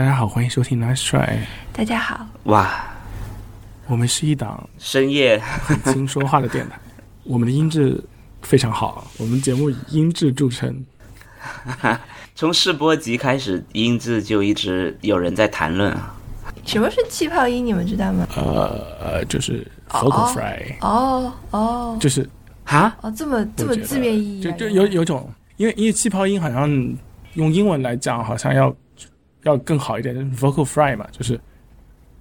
大家好，欢迎收听 Nice Try，大家好，哇，我们是一档深夜很轻说话的电台，我们的音质非常好，我们节目以音质著称。从试播集开始，音质就一直有人在谈论啊。什么是气泡音？你们知道吗？呃呃，就是 vocal fry，哦哦就是哈，哦，这么这么字面意义啊，就就有有种，因为因为气泡音好像用英文来讲，好像要要更好一点，就是 vocal fry 嘛，就是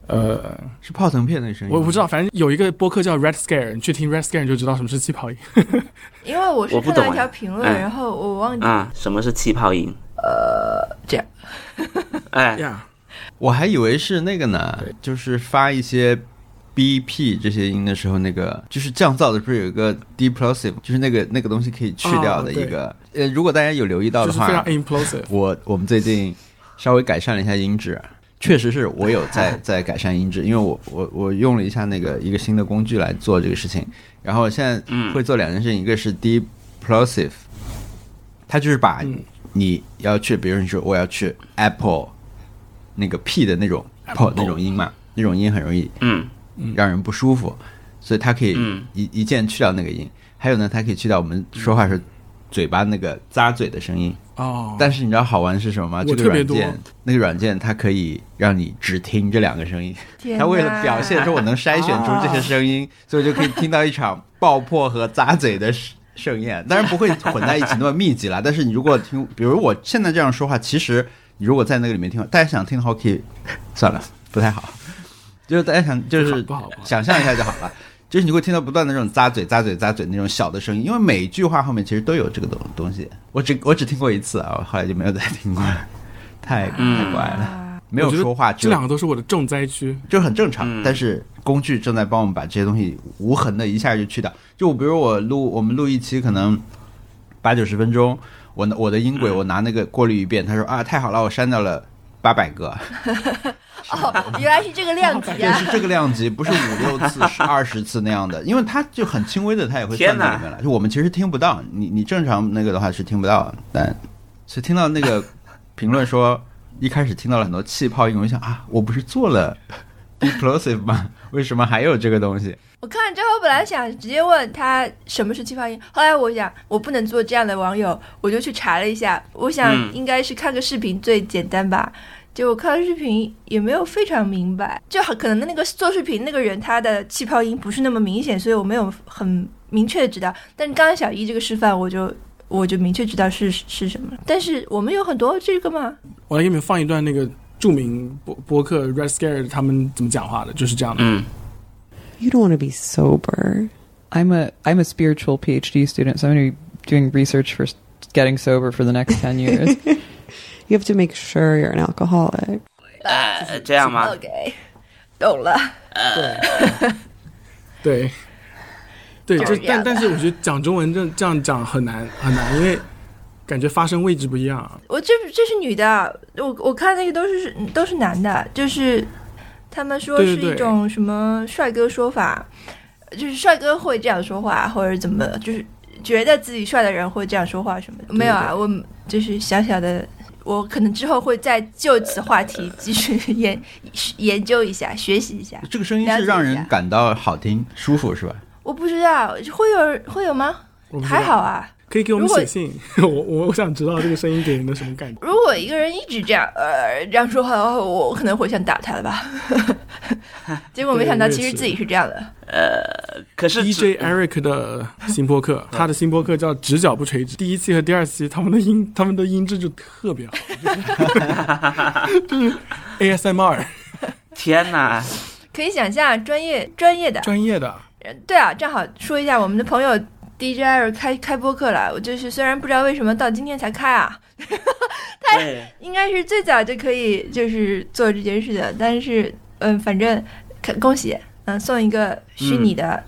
呃，是泡腾片那声音。我不知道，反正有一个播客叫 Red Scare，你去听 Red Scare 你就知道什么是气泡音。因为我是看到一条评论，哎然后我忘记啊，什么是气泡音？呃这样。哎，呀，我还以为是那个呢，就是发一些 BP 这些音的时候，那个就是降噪的，不是有一个 deplosive，就是那个那个东西可以去掉的一个。呃，如果大家有留意到的就是非常话，implosive。我我们最近稍微改善了一下音质，确实是我有在 在改善音质，因为我我我用了一下那个一个新的工具来做这个事情，然后现在嗯。会做两件事情，一个是 deplosive，它就是把嗯。你要去，比如你说我要去 Apple 那个 P 的那种 Apple 那种音嘛，那种音很容易嗯。让人不舒服，所以它可以嗯。一一键去掉那个音。还有呢，它可以去掉我们说话时候嘴巴那个咂嘴的声音。哦，但是你知道好玩是什么吗？这个软件，那个软件它可以让你只听这两个声音。天它为了表现说我能筛选出这些声音，所以就可以听到一场爆破和咂嘴的盛盛宴。当然不会混在一起那么密集啦，但是你如果听，比如我现在这样说话，其实你如果在那个里面听，大家想听的话可以算了，不太好。就是大家想就是不好想象一下就好了。就是你会听到不断的这种咂嘴、咂嘴、咂嘴那种小的声音，因为每一句话后面其实都有这个东东西。我只我只听过一次啊，我后来就没有再听过了，太太嗯怪了，啊没有说话，这两个都是我的重灾区。就很正常。嗯但是工具正在帮我们把这些东西无痕的一下就去掉。就比如我录我们录一期可能八九十分钟，我拿我的音轨我拿那个过滤一遍，他说啊太好了，我删掉了八百个，哦，原来是这个量级啊！就是这个量级，不是五六次，是二十次那样的，因为它就很轻微的，它也会算在里面了。就我们其实听不到，你你正常那个的话是听不到，但所以听到那个评论说一开始听到了很多气泡音，我就想啊，我不是做了 deplosive 吗？为什么还有这个东西？我看完之后，本来想直接问他什么是气泡音，后来我想我不能做这样的网友，我就去查了一下，我想嗯应该是看个视频最简单吧。就我看了视频也没有非常明白，就很可能那个做视频那个人他的气泡音不是那么明显，所以我没有很明确的知道。但是刚刚小一这个示范，我就我就明确知道是是什么了。但是我们有很多这个吗？我来给你们放一段那个 着名播播客 Red Scare 他们怎么讲话的，就是这样的。嗯 You don't want to be sober. I'm a I'm a spiritual PhD student, so I'm going to be doing research for s- getting sober for the next ten years. You have to make sure you're an alcoholic. 呃，这样吗？ OK，懂了。对，对，就就是这样的但但是我觉得讲中文这这样讲很难很难，因为 感觉发声位置不一样。我这这是女的，我我看那个都是都是男的，就是他们说是一种什么帅哥说法，就是帅哥会这样说话，或者怎么，就是觉得自己帅的人会这样说话什么的。没有啊，我就是小小的，我可能之后会再就此话题 继续研研究一下，学习一下。这个声音是让人感到好听、舒服，是吧？我不知道会有会有吗？还好，啊。可以给我们写信。我我我想知道这个声音给人的什么感觉。如果一个人一直这样呃这样说话的话，我可能会想打他了吧。结果没想到其实自己是这样的。呃可是 DJ Eric 的新播客，他的新播客叫“直角不垂直”。第一期和第二期，他们的音，他们的音质就特别好，就是就是 ASMR 天哪，可以想象专业专业的。专业的。呃对啊，正好说一下我们的朋友 DJ Eric 开开播客了。我就是虽然不知道为什么到今天才开啊，他，应该是最早就可以就是做这件事的，但是嗯，反正可恭喜，嗯，送一个虚拟的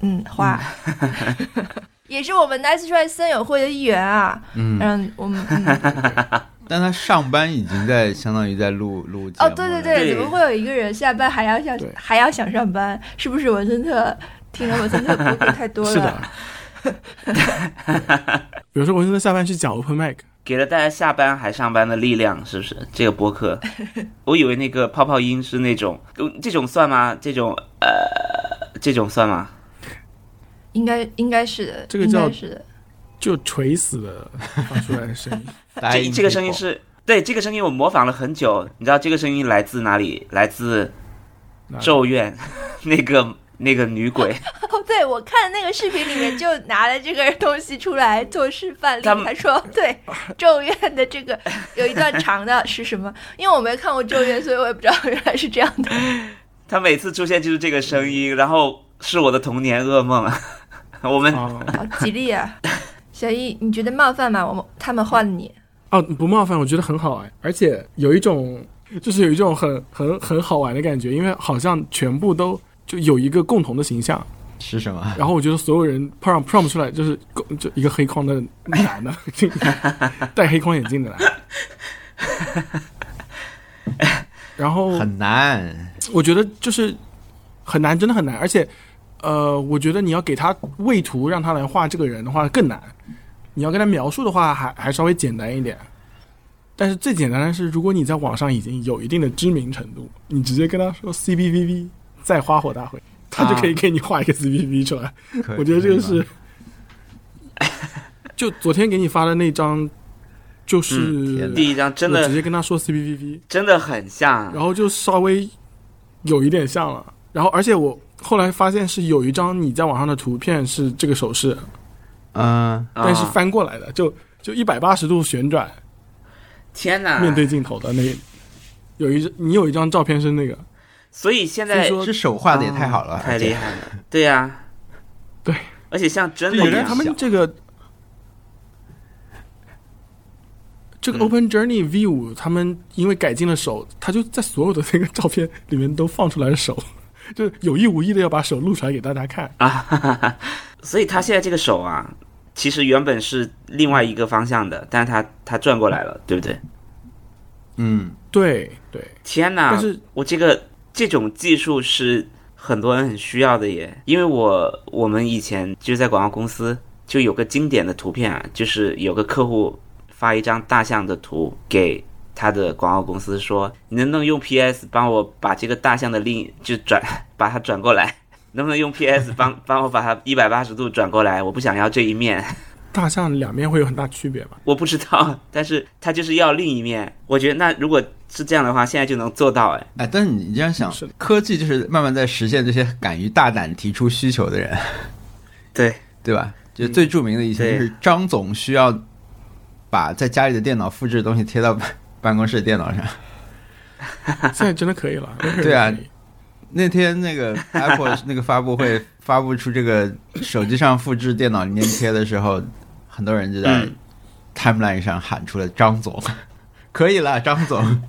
嗯花。也是我们 Nice Try 森友会的一员啊，嗯，让我们、嗯、但他上班已经在相当于在录录哦，对对对，怎么会有一个人下班还要想还要想上班？是不是文森特听了文森特播客太多是了？的。比如说，我现在下班去讲 open mic，给了大家下班还上班的力量，是不是？这个播客，我以为那个泡泡音是那种，呃这种算吗？这种呃，这种算吗？应该应该是的，这个叫是的。就垂死的发出来的声音。这这个声音是对这个声音我模仿了很久，你知道这个声音来自哪里？来自《咒怨》那个那个女鬼，哦，对，我看那个视频里面就拿了这个东西出来做示范例，他说对《咒怨》的这个有一段长的是什么？因为我没看过《咒怨》，所以我也不知道原来是这样的。他每次出现就是这个声音，然后是我的童年噩梦。我们哦好吉利啊！小易，你觉得冒犯吗？我们他们换了你，哦，不冒犯，我觉得很好哎，而且有一种就是有一种很很很好玩的感觉，因为好像全部都就有一个共同的形象，是什么？然后我觉得所有人 prom prom 出来就是就一个黑框的男的，戴黑框眼镜的男的，然后很难。我觉得就是很难，真的很难，而且呃，我觉得你要给他位图让他来画这个人的话更难，你要跟他描述的话还还稍微简单一点。但是最简单的是，如果你在网上已经有一定的知名程度，你直接跟他说 CBVV 再花火大会，他就可以给你画一个 CBVV 出来。可以我觉得这个是，就昨天给你发的那张，就是、嗯第一张真的直接跟他说 CBVV，真的很像，然后就稍微有一点像了。然后，而且我后来发现是有一张你在网上的图片是这个手势，嗯，但是啊翻过来的，就就一百八十度旋转天哪！面对镜头的那有一你有一张照片是那个，所以现在这手画的也太好了，啊太厉害了。对呀、对，而且像真的一样他们这个这个嗯 Open Journey V 五，他们因为改进了手，他就在所有的那个照片里面都放出来了手，就是有意无意的要把手露出来给大家看。啊，哈哈哈。所以他现在这个手啊，其实原本是另外一个方向的，但是他他转过来了，对不对？嗯，对对，天哪！但是我这个这种技术是很多人很需要的耶，因为我我们以前就在广告公司就有个经典的图片啊，就是有个客户发一张大象的图给他的广告公司说，你能不能用 PS 帮我把这个大象的另就转 把它转过来？能不能用 PS 帮帮我把它一百八十度转过来？我不想要这一面，大象两面会有很大区别吧？我不知道，但是他就是要另一面。我觉得那如果是这样的话，现在就能做到哎。哎，但是你这样想是，科技就是慢慢在实现这些敢于大胆提出需求的人，对，对吧？就最著名的一些就是张总需要把在家里的电脑复制的东西贴到办办公室的电脑上。现在真的可以了。对啊那天那个 Apple 那个发布会发布出这个手机上复制电脑里面贴的时候，很多人就在嗯 timeline 上喊出了张总，可以了，张总。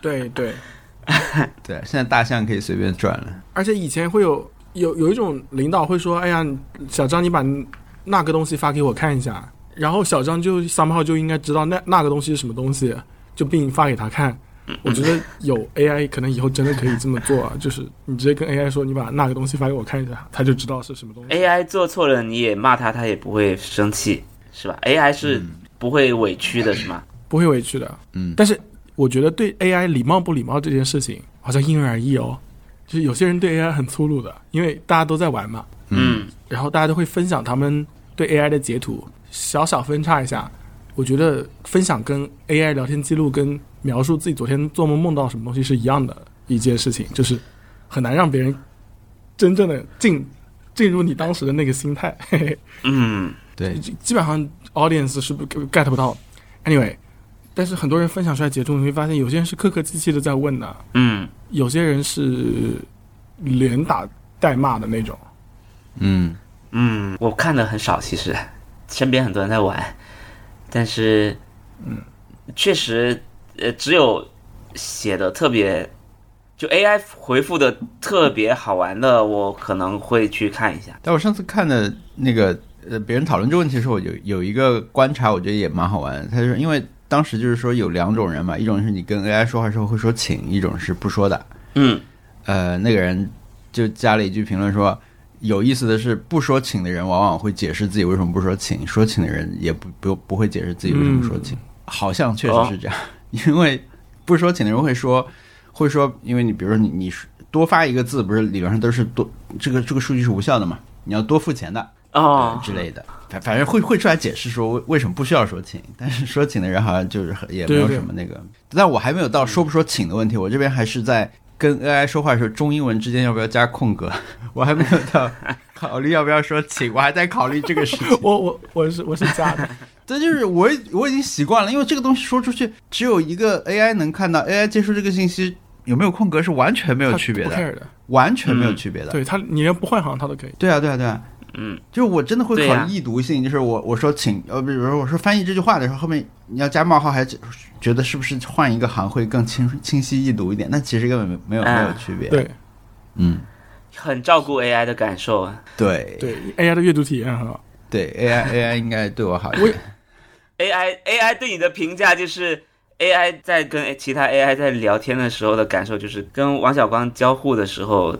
对 对，对，现在大象可以随便转了。而且以前会有有有一种领导会说：“哎呀，小张，你把那个东西发给我看一下。”然后小张就 somehow 就应该知道那那个东西是什么东西，就并发给他看。我觉得有 AI 可能以后真的可以这么做啊，就是你直接跟 AI 说你把那个东西发给我看一下，他就知道是什么东西。AI 做错了，你也骂他，他也不会生气，是吧？AI 是不会委屈的，是吗？不会委屈的。嗯但是我觉得对 AI 礼貌不礼貌这件事情，好像因人而异哦。就是有些人对 AI 很粗鲁的，因为大家都在玩嘛，嗯，然后大家都会分享他们对 AI 的截图，小小分叉一下。我觉得分享跟 AI 聊天记录跟描述自己昨天做梦梦到什么东西是一样的一件事情，就是很难让别人真正的进进入你当时的那个心态。嘿嘿嗯，对，基基本上 audience 是不 get 不到。Anyway，但是很多人分享出来截图，你会发现有些人是客客气气的在问的，嗯，有些人是连打带骂的那种。嗯，嗯，我看的很少，其实。身边很多人在玩，但是，嗯，确实，呃，只有写的特别，就 AI 回复的特别好玩的，我可能会去看一下。但我上次看的那个呃，别人讨论这个问题的时候，我有有一个观察，我觉得也蛮好玩的。他说，因为当时就是说有两种人嘛，一种是你跟 AI 说话的时候会说请，一种是不说的。嗯，呃，那个人就加了一句评论说，有意思的是，不说请的人往往会解释自己为什么不说请，说请的人也不不不会解释自己为什么说请。好像确实是这样，因为不是说请的人会说 会说，因为你比如说你你多发一个字，不是理论上都是多这个这个数据是无效的嘛，你要多付钱的。哦。之类的，反反正会会出来解释说为为什么不需要说请，但是说请的人好像就是也没有什么那个，但我还没有到说不说请的问题，我这边还是在跟 AI 说话的时候，中英文之间要不要加空格，我还没有到考虑要不要说请，我还在考虑这个事情。我我我是我是假的，这就是我我已经习惯了，因为这个东西说出去只有一个 AI 能看到，AI 接收这个信息有没有空格是完全没有区别的，的。完全没有区别的。对他，你连不换行他都可以。对啊，对啊，对啊，嗯，就是我真的会考虑易读性，就是我我说请呃，比如说我说翻译这句话的时候，后面你要加冒号，还觉得是不是换一个行会更清清晰易读一点？那其实根本没没有没有啊区别。，对嗯，很照顾 AI 的感受啊。对对，AI 的阅读体验很好。对，AI AI 应该对我好一点。AI AI 对你的评价就是 AI 在跟其他 AI 在聊天的时候的感受，就是跟王小光交互的时候，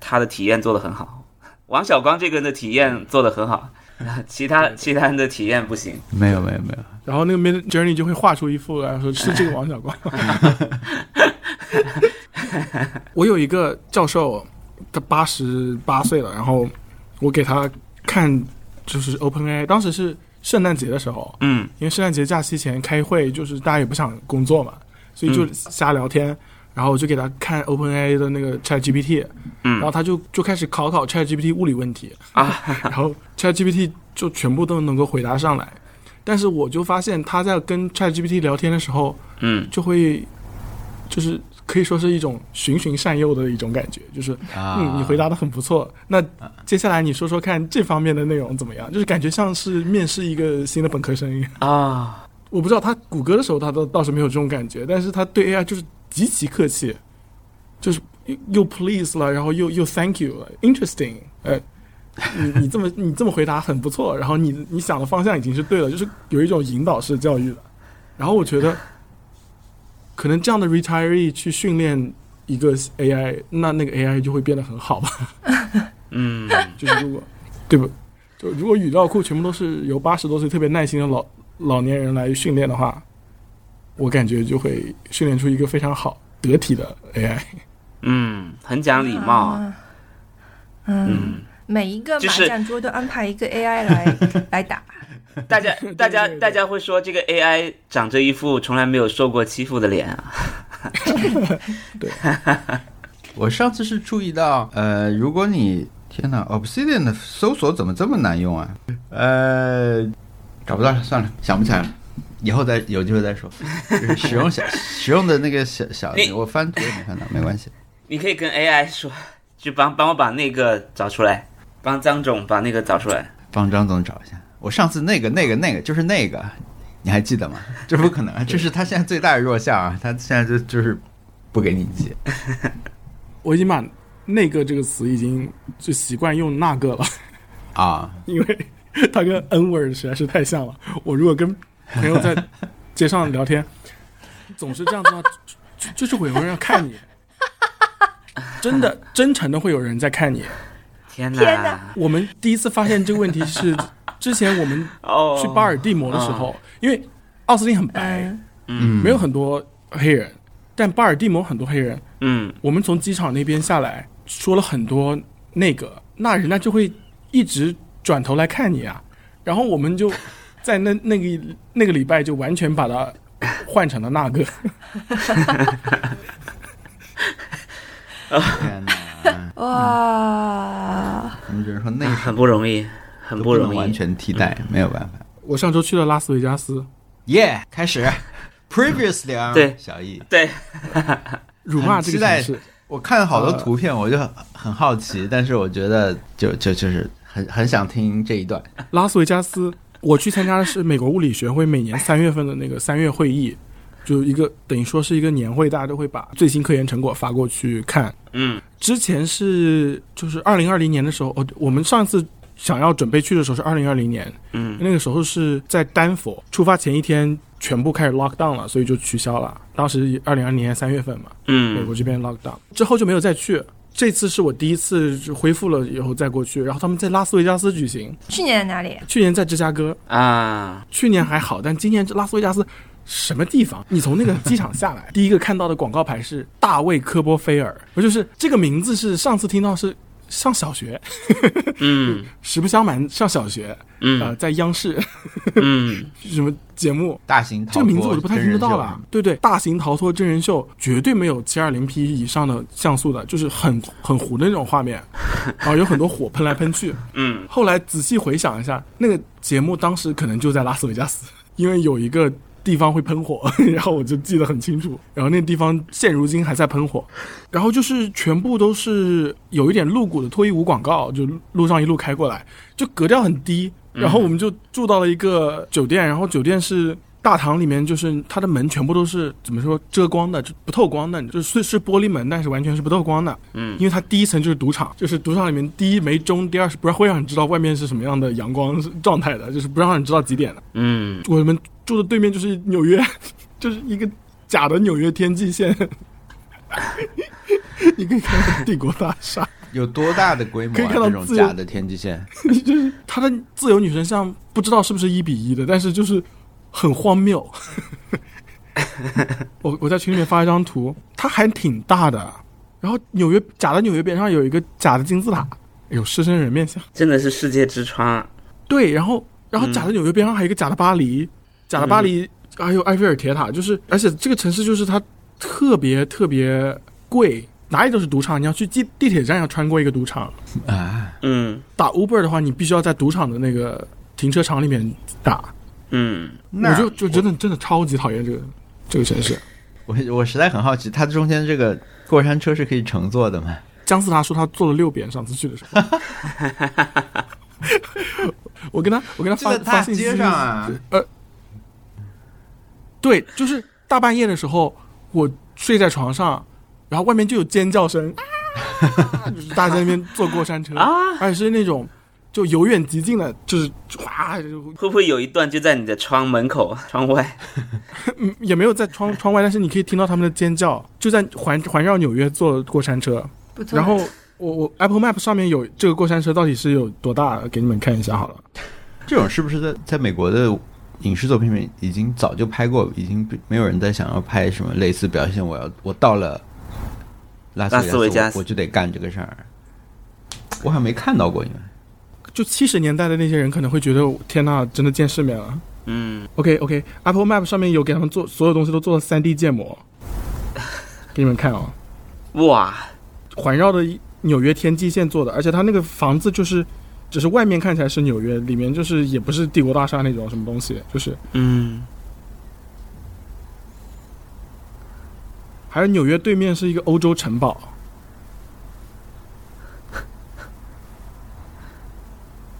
他的体验做得很好。王小光这个人的体验做得很好，其他其他人的体验不行。没有没有没有，然后那个 Mid Journey 就会画出一幅来说是这个王小光。我有一个教授，他八十八岁了，然后我给他看就是 OpenAI，当时是圣诞节的时候，嗯因为圣诞节假期前开会，就是大家也不想工作嘛，所以就瞎聊天。然后我就给他看 OpenAI 的那个 ChatGPT，嗯然后他就就开始考考 ChatGPT 物理问题啊，然后 ChatGPT 就全部都能够回答上来。但是我就发现他在跟 ChatGPT 聊天的时候，嗯就会就是可以说是一种循循善诱的一种感觉，就是啊嗯，你回答的很不错。那接下来你说说看这方面的内容怎么样？就是感觉像是面试一个新的本科生一样。啊，我不知道他谷歌的时候他倒倒是没有这种感觉，但是他对 AI 就是极其客气，就是又又 please 了，然后又又 thank you 了，interesting，呃，你你这么你这么回答很不错，然后你你想的方向已经是对了，就是有一种引导式教育的。然后我觉得，可能这样的 retiree 去训练一个 AI，那那个 AI 就会变得很好吧。嗯就是如果对不，就如果语料库全部都是由八十多岁特别耐心的老老年人来训练的话，我感觉就会训练出一个非常好得体的 AI。嗯，很讲礼貌。啊嗯，嗯，每一个麻将桌都安排一个 AI 来 来打。大家大家对对大家会说这个 AI 长着一副从来没有受过欺负的脸啊。对我上次是注意到，呃，如果你天哪，Obsidian 的搜索怎么这么难用啊？呃，找不到了，算了，想不起来了，以后再有机会再说。就是使用小使用的那个小小你，我翻图也没看到，没关系。你可以跟 AI 说，就帮帮我把那个找出来，帮张总把那个找出来。帮张总找一下。我上次那个那个那个就是那个，你还记得吗？这不可能，这是他现在最大的弱项啊！他现在就就是不给你记。我已经把“那个”这个词已经就习惯用“那个”了，啊，因为它跟 N word 实在是太像了。我如果跟朋友在街上聊天，总是这样子的话，就就就是会有人要看你，真的真诚的会有人在看你。天哪！天哪我们第一次发现这个问题是，之前我们 哦，去巴尔的摩的时候，因为奥斯汀很白，嗯，嗯没有很多黑人，但巴尔的摩很多黑人。嗯我们从机场那边下来，说了很多那个，那人家就会一直转头来看你啊。然后我们就在那 那个那个礼拜就完全把它换成了那个。天哪！哇，我们只能说那很不容易，很不容易。完全替代，没有办法。我上周去了拉斯维加斯，耶、开始。Previously 啊，对小易，对，辱骂这个很期待城市。我看了好多图片，我就很很好奇，但是我觉得就就就是很很想听这一段。拉斯维加斯，我去参加的是美国物理学会每年三月份的那个三月会议，就一个等于说是一个年会，大家都会把最新科研成果发过去看。嗯之前是就是二零二零年的时候，哦，我们上次想要准备去的时候是二零二零年，嗯那个时候是在丹佛，出发前一天全部开始 lock down 了，所以就取消了。当时二零二零年三月份嘛，嗯美嗯国这边 lock down 之后就没有再去。这次是我第一次是恢复了以后再过去，然后他们在拉斯维加斯举行，去年在哪里？去年在芝加哥，啊，去年还好，但今年这拉斯维加斯什么地方？你从那个机场下来，第一个看到的广告牌是大卫科波菲尔，不就是这个名字是上次听到是上小学，嗯。实不相瞒上小学，呃，嗯在央视。嗯。什么节目。大型逃这个名字我就不太听得到了。对对，大型逃脱真人秀绝对没有七二零 P 以上的像素的，就是很很糊的那种画面，然 后有很多火喷来喷去。嗯。后来仔细回想一下，那个节目当时可能就在拉斯维加斯，因为有一个地方会喷火，然后我就记得很清楚。然后那个地方现如今还在喷火，然后就是全部都是有一点露骨的脱衣舞广告，就路上一路开过来，就格调很低。然后我们就住到了一个酒店，然后酒店是。大堂里面就是它的门全部都是怎么说遮光的，就不透光的，就是是玻璃门，但是完全是不透光的。嗯因为它第一层就是赌场，就是赌场里面第一没钟，第二是不让会让你知道外面是什么样的阳光状态的，就是不让你知道几点的。嗯，我们住的对面就是纽约，就是一个假的纽约天际线，你可以看到帝国大厦，有多大的规模啊？可以看到这种假的天际线，就是它的自由女神像，不知道是不是一比一的，但是就是很荒谬。我我在群里面发一张图，它还挺大的。然后纽约假的纽约边上有一个假的金字塔，有狮身人面像。真的是世界之窗啊。对，然后然后嗯假的纽约边上还有一个假的巴黎，假的巴黎还有埃菲尔铁塔，就是而且这个城市就是它特别特别贵，哪里都是赌场，你要去地地铁站要穿过一个赌场。啊，嗯打 Uber 的话，你必须要在赌场的那个停车场里面打。嗯，我就就真的真的超级讨厌这个这个城市。我我实在很好奇，它中间这个过山车是可以乘坐的吗？姜思达说他坐了六遍，上次去的时候。我跟他，我跟他发发信息街上啊，对，就是大半夜的时候，我睡在床上，然后外面就有尖叫声，啊、就是大家在那边坐过山车啊，而且是那种就由远及近的，就是哗，就会不会有一段就在你的窗门口、窗外？嗯也没有在窗窗外，但是你可以听到他们的尖叫，就在环环绕纽约坐过山车。然后我我 Apple Map 上面有这个过山车到底是有多大，给你们看一下好了。这种是不是在在美国的影视作品里面已经早就拍过，已经没有人在想要拍什么类似表现？我要我到了拉拉斯维加斯我我就得干这个事儿。我好像没看到过，因为就七十年代的那些人可能会觉得，天呐，真的见世面了。嗯 OK OK，Apple Map 上面有给他们做所有东西都做了三 D 建模，给你们看哦，哇，环绕的纽约天际线做的，而且它那个房子就是，只是外面看起来是纽约，里面就是也不是帝国大厦那种什么东西，就是嗯。还有纽约对面是一个欧洲城堡。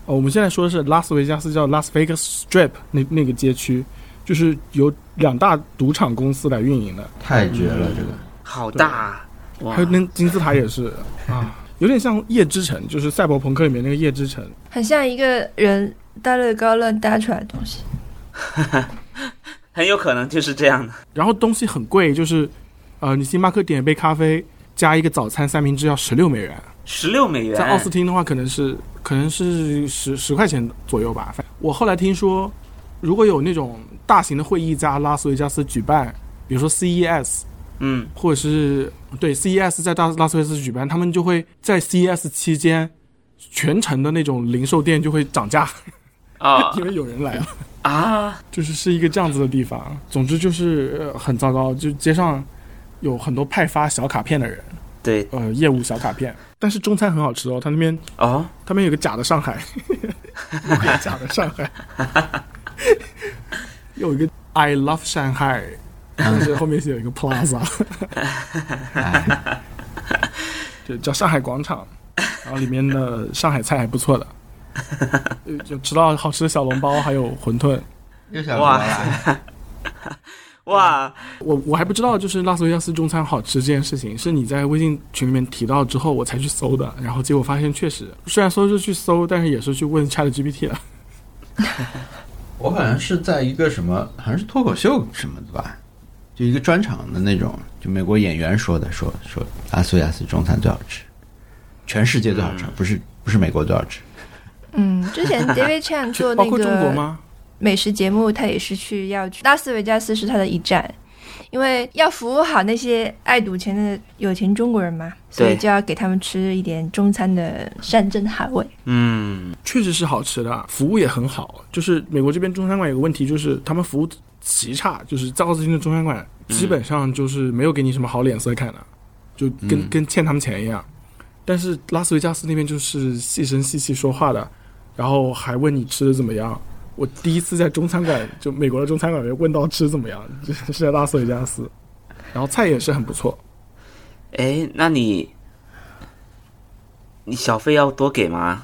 哦，我们现在说的是拉斯维加斯叫 Las Vegas Strip 那那个街区，就是由两大赌场公司来运营的，太绝了，这个。好大啊！哇还有那金字塔也是。啊，有点像夜之城，就是赛博朋克里面那个夜之城。很像一个人搭乐高乱搭出来的东西。很有可能就是这样的。然后东西很贵，就是呃，你星巴克点一杯咖啡加一个早餐三明治要十六美元，十六美元，在奥斯汀的话可能是可能是十十块钱左右吧。反我后来听说，如果有那种大型的会议在拉斯维加斯举办，比如说 CES，嗯或者是对 CES 在大拉斯维加斯举办，他们就会在 CES 期间，全城的那种零售店就会涨价，啊 因为有人来了。啊，就是是一个这样子的地方。总之就是、呃很糟糕，就街上有很多派发小卡片的人，对呃，业务小卡片。但是中餐很好吃哦，他那边啊，他们有个假的上海，有个假的上海，有一个 I love Shanghai，但是后面是有一个 Plaza，哎，就叫上海广场，然后里面的上海菜还不错的。呃就吃到好吃的小笼包，还有馄饨。又想哇了，哇，我我还不知道，就是拉斯维加斯中餐好吃这件事情，是你在微信群里面提到之后，我才去搜的。然后结果发现确实，虽然说是去搜，但是也是去问 Chat GPT 了。我好像是在一个什么，好像是脱口秀什么的吧，就一个专场的那种，就美国演员说的，说说拉斯维加斯中餐最好吃。全世界最好吃，不是不是美国最好吃。嗯，之前 David Chan 做那个？美食节目，他也是去要去拉斯维加斯是他的一站，因为要服务好那些爱赌钱的有钱中国人嘛，所以就要给他们吃一点中餐的山珍海味。嗯，确实是好吃的，服务也很好。就是美国这边中餐馆有个问题，就是他们服务极差，就是在奥斯汀的中餐馆基本上就是没有给你什么好脸色看的，就跟、嗯跟欠他们钱一样。但是拉斯维加斯那边就是细声细气说话的，然后还问你吃的怎么样。我第一次在中餐馆，就美国的中餐馆里面问到吃怎么样，就是在拉斯维加斯，然后菜也是很不错。哎，那你你小费要多给吗？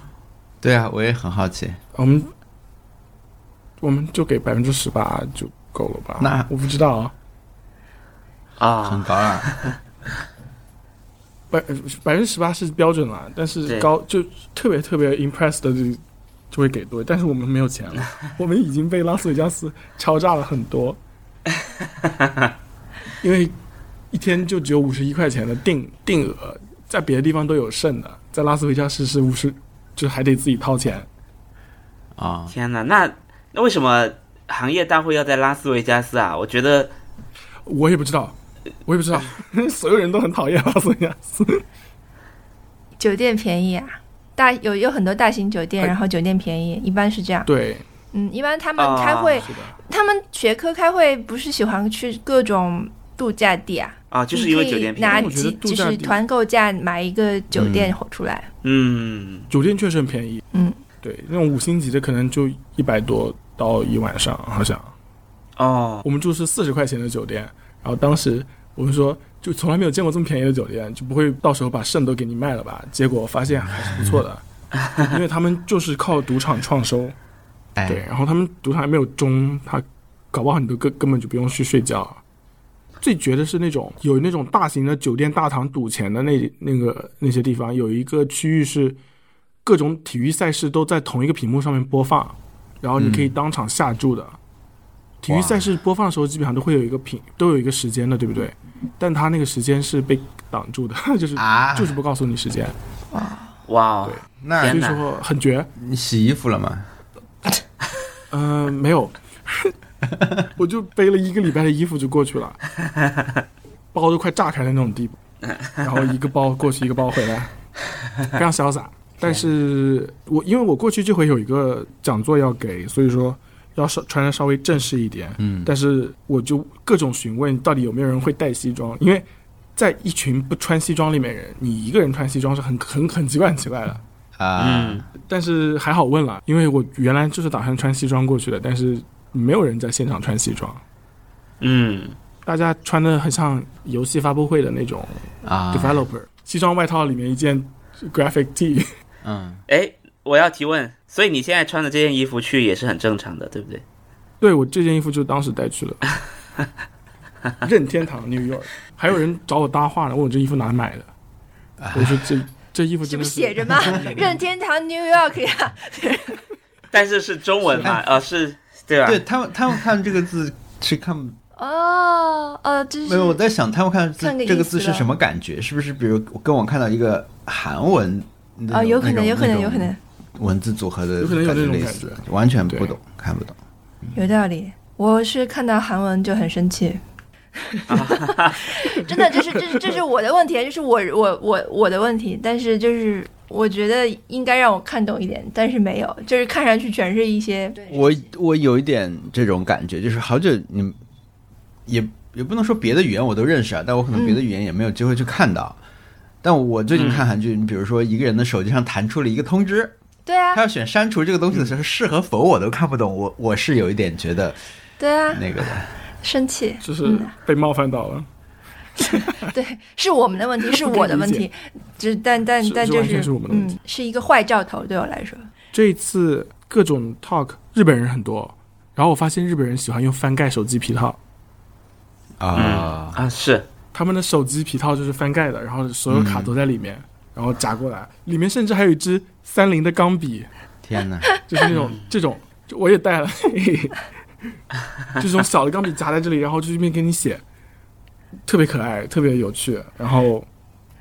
对啊，我也很好奇。我们我们就给百分之十八就够了吧？那我不知道啊，啊很啊，高啊，百百分之十八是标准了，但是高就特别特别 impressed 的就就会给多，但是我们没有钱了，我们已经被拉斯维加斯敲诈了很多，因为一天就只有五十一块钱的定定额，在别的地方都有剩的，在拉斯维加斯是五十，就还得自己掏钱。啊，天哪，那那为什么行业大会要在拉斯维加斯啊？我觉得我也不知道，我也不知道，所有人都很讨厌拉斯维加斯。酒店便宜啊，大有有很多大型酒店，哎然后酒店便宜，一般是这样。对，嗯，一般他们啊开会。他们学科开会不是喜欢去各种度假地啊？啊，就是因为你可以酒店拿便宜。我觉得几就是团购价买一个酒店出来。嗯，酒店确实很便宜，嗯，对，那种五星级的可能就一百多到一晚上，好像哦，我们住是四十块钱的酒店，然后当时我们说就从来没有见过这么便宜的酒店，就不会到时候把肾都给你卖了吧？结果发现还是不错的，因为他们就是靠赌场创收，哎，对，然后他们赌场还没有钟，他搞不好你都根根本就不用去睡觉。最绝的是那种有那种大型的酒店大堂赌钱的那那个那些地方，有一个区域是各种体育赛事都在同一个屏幕上面播放，然后你可以当场下注的。体育赛事播放的时候，基本上都会有一个屏，都有一个时间的，对不对？但他那个时间是被挡住的，就是、啊。就是不告诉你时间，哇。哦，那所以说很绝。你洗衣服了吗？嗯、没有，我就背了一个礼拜的衣服就过去了，包都快炸开的那种地步，然后一个包过去，一个包回来，非常潇洒。但是我因为我过去这回有一个讲座要给，所以说要稍穿的稍微正式一点。嗯，但是我就各种询问到底有没有人会带西装，因为在一群不穿西装里面人，你一个人穿西装是很 很很奇怪很奇怪的。啊，嗯，但是还好问了，因为我原来就是打算穿西装过去的，但是没有人在现场穿西装，嗯，大家穿的很像游戏发布会的那种啊。developer，、西装外套里面一件 graphic tee，嗯，哎，我要提问，所以你现在穿的这件衣服去也是很正常的，对不对？对我这件衣服就当时带去了，任天堂 New York，还有人找我搭话呢，问我这衣服哪买的，我说这这衣服是不真的是是写着吗？任天堂 New York 呀，但是是中文嘛？呃，是，对吧？对他们，他们看这个字是看哦呃，这是没有？我在想，他们看这个字是什么感觉？是不是比如跟我看到一个韩文啊哦，有可能，有可能，有可能，文字组合的有可能有这种类似，完全不懂，看不懂。有道理。我是看到韩文就很生气，真的，这是这是这是我的问题，就是我我我我的问题。但是就是我觉得应该让我看懂一点，但是没有，就是看上去全是一些我我有一点这种感觉，就是好久你也也不能说别的语言我都认识啊，但我可能别的语言也没有机会去看到。但我最近看韩剧，你比如说一个人的手机上弹出了一个通知，对啊。他要选删除这个东西的时候，是和否我都看不懂，我我是有一点觉得对啊，那个的。生气，就是嗯。被冒犯到了，对，是我们的问题，是我的问题，就但但但就是完全是我们的问题。嗯，是一个坏兆头对我来说。这一次各种 talk 日本人很多，然后我发现日本人喜欢用翻盖手机皮套，啊、啊，是，他们的手机皮套就是翻盖的，然后所有卡都在里面，然后夹过来，里面甚至还有一支三菱的钢笔，天哪！就是那种这种，就我也带了，这种小的钢笔夹在这里，然后就一边给你写，特别可爱，特别有趣。然后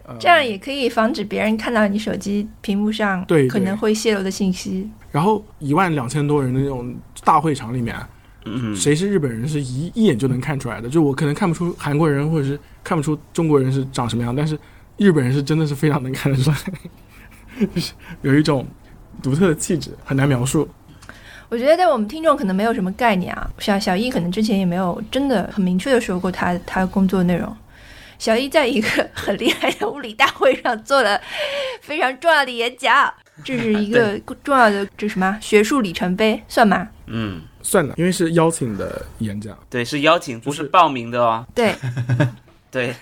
呃这样也可以防止别人看到你手机屏幕上对对可能会泄露的信息。然后一万两千多人的那种大会场里面，嗯，谁是日本人是一一眼就能看出来的。就我可能看不出韩国人或者是看不出中国人是长什么样，但是日本人是真的是非常能看得出来，就是有一种独特的气质，很难描述。我觉得对我们听众可能没有什么概念啊，小小易可能之前也没有真的很明确的说过他他工作内容。小易在一个很厉害的物理大会上做了非常重要的演讲，这是一个重要的这什么学术里程碑，算吗？嗯，算了，因为是邀请的演讲，对，是邀请，不是是报名的哦。对，对，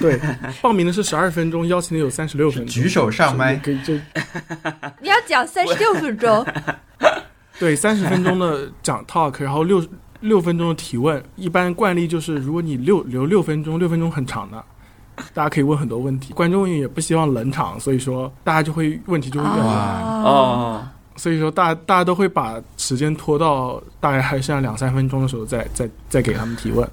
对，报名的是十二分钟，邀请的有三十六分钟，举手上麦可以就 你要讲三十六分钟，对三十分钟的讲 talk，然后六六分钟的提问。一般惯例就是，如果你六留六分钟，六分钟很长的，大家可以问很多问题。观众也不希望冷场，所以说大家就会问题就会越来越多。哦，哦，所以说大大家都会把时间拖到大概还剩下两三分钟的时候再 再再给他们提问，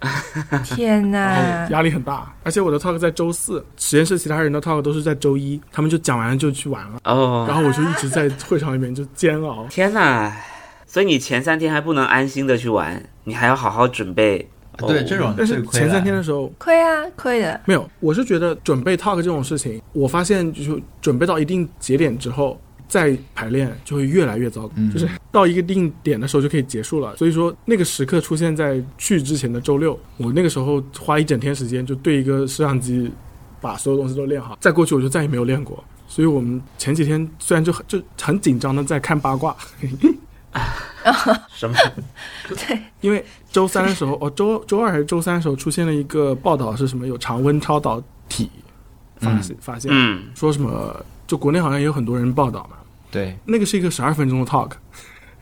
天然哪后！压力很大。而且我的 talk 在周四，实验室其他人的 talk 都是在周一，他们就讲完了就去玩了，哦，然后我就一直在会场里面就煎熬。天哪！所以你前三天还不能安心的去玩，你还要好好准备。哦对这种但是前三天的时候亏啊，亏的。没有，我是觉得准备 talk 这种事情，我发现就是准备到一定节点之后。再排练就会越来越糟糕，嗯就是到一个定点的时候就可以结束了。所以说那个时刻出现在去之前的周六，我那个时候花一整天时间就对一个摄像机把所有东西都练好。再过去我就再也没有练过。所以我们前几天虽然就很就很紧张的在看八卦，什么？对 因为周三的时候，哦，周周二还是周三的时候出现了一个报道，是什么有常温超导体发现、发现，嗯，说什么就国内好像也有很多人报道嘛，对，那个是一个十二分钟的 talk，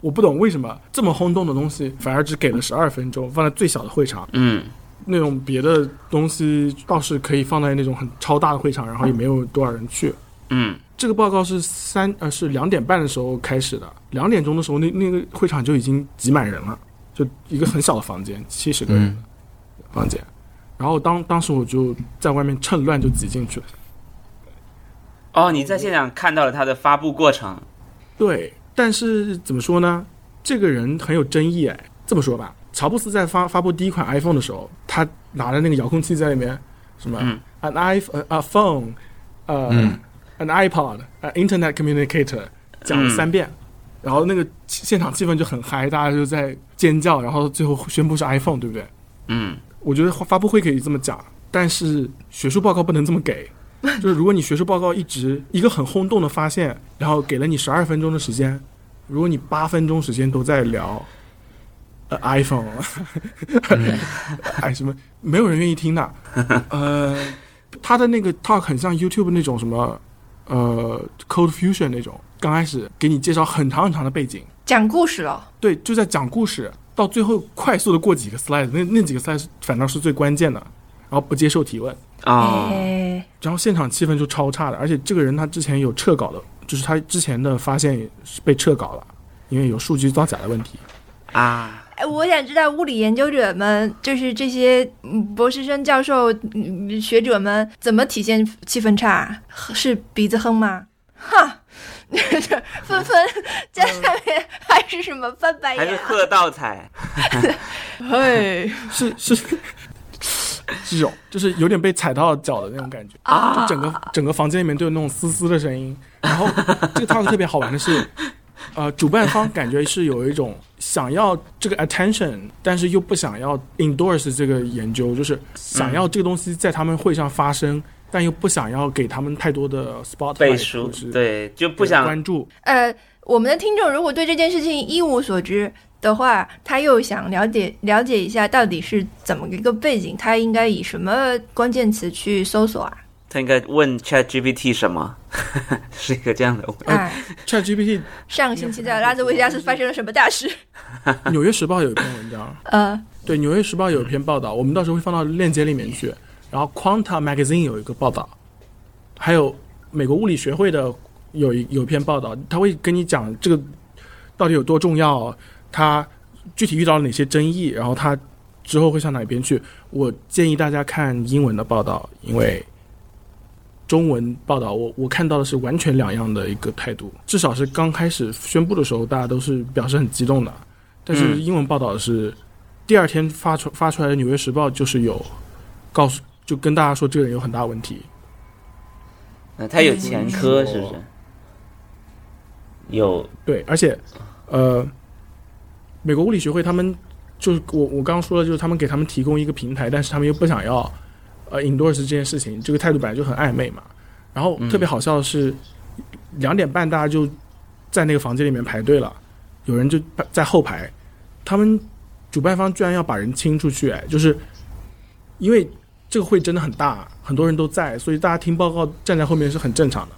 我不懂为什么这么轰动的东西反而只给了十二分钟，放在最小的会场，嗯，那种别的东西倒是可以放在那种很超大的会场，然后也没有多少人去。嗯，这个报告是三呃是两点半的时候开始的，两点钟的时候那那个会场就已经挤满人了，就一个很小的房间，七十个人的房间。然后当当时我就在外面趁乱就挤进去了。哦，你在现场看到了他的发布过程。对，但是怎么说呢？这个人很有争议哎。这么说吧，乔布斯在发发布第一款 iPhone 的时候，他拿着那个遥控器在里面，什么、嗯 an iPhone、a phone，呃、嗯 an iPod、呃 Internet communicator，讲了三遍，然后那个现场气氛就很嗨，大家就在尖叫，然后最后宣布是 iPhone，对不对？嗯，我觉得发布会可以这么讲，但是学术报告不能这么给。就是如果你学术报告一直一个很轰动的发现，然后给了你十二分钟的时间，如果你八分钟时间都在聊呃 iPhone，哎什么，没有人愿意听的。呃，他的那个 talk 很像 YouTube 那种什么呃 Code Fusion 那种，刚开始给你介绍很长很长的背景，讲故事了，对，就在讲故事，到最后快速的过几个 slide，那那几个 slide 反倒是最关键的，然后不接受提问，哦，哎，然后现场气氛就超差的，而且这个人他之前有撤稿的，就是他之前的发现是被撤稿了，因为有数据造假的问题。啊，哎，我想知道物理研究者们，就是这些嗯博士生、教授、嗯学者们，怎么体现气氛差？是鼻子哼吗？哈，纷纷在下面还是什么翻白眼、啊？还是喝倒彩。嘿 是是是这种，就是有点被踩到脚的那种感觉。啊就整个整个房间里面都有那种嘶嘶的声音。然后这个 talk 特别好玩的是，呃，主办方感觉是有一种想要这个 attention，但是又不想要 endorse 这个研究，就是想要这个东西在他们会上发生，但又不想要给他们太多的 spotlight 背书，对，就不想关注。呃，我们的听众如果对这件事情一无所知的话，他又想了解了解一下到底是怎么一个背景，他应该以什么关键词去搜索啊？他应该问 Chat GPT 什么，是一个这样的问题。哎，ChatGPT 上个星期在拉斯维加斯发生了什么大事？《纽约时报》有一篇文章，呃，对，《纽约时报》有一篇报道，我们到时候会放到链接里面去。然后 Quanta Magazine 有一个报道，还有美国物理学会的有一有一篇报道，他会跟你讲这个到底有多重要，它具体遇到了哪些争议，然后他之后会向哪边去。我建议大家看英文的报道，因为中文报道我我看到的是完全两样的一个态度。至少是刚开始宣布的时候，大家都是表示很激动的，但是嗯英文报道是第二天发出发出来的《纽约时报》就是有告诉就跟大家说这个人有很大问题。那他有前科是不是？有对，而且，呃，美国物理学会他们就是我我刚刚说的，就是他们给他们提供一个平台，但是他们又不想要呃 endorse 这件事情，这个态度本来就很暧昧嘛。然后特别好笑的是，两点半大家就在那个房间里面排队了，有人就在后排，他们主办方居然要把人清出去，哎，就是因为这个会真的很大，很多人都在，所以大家听报告站在后面是很正常的。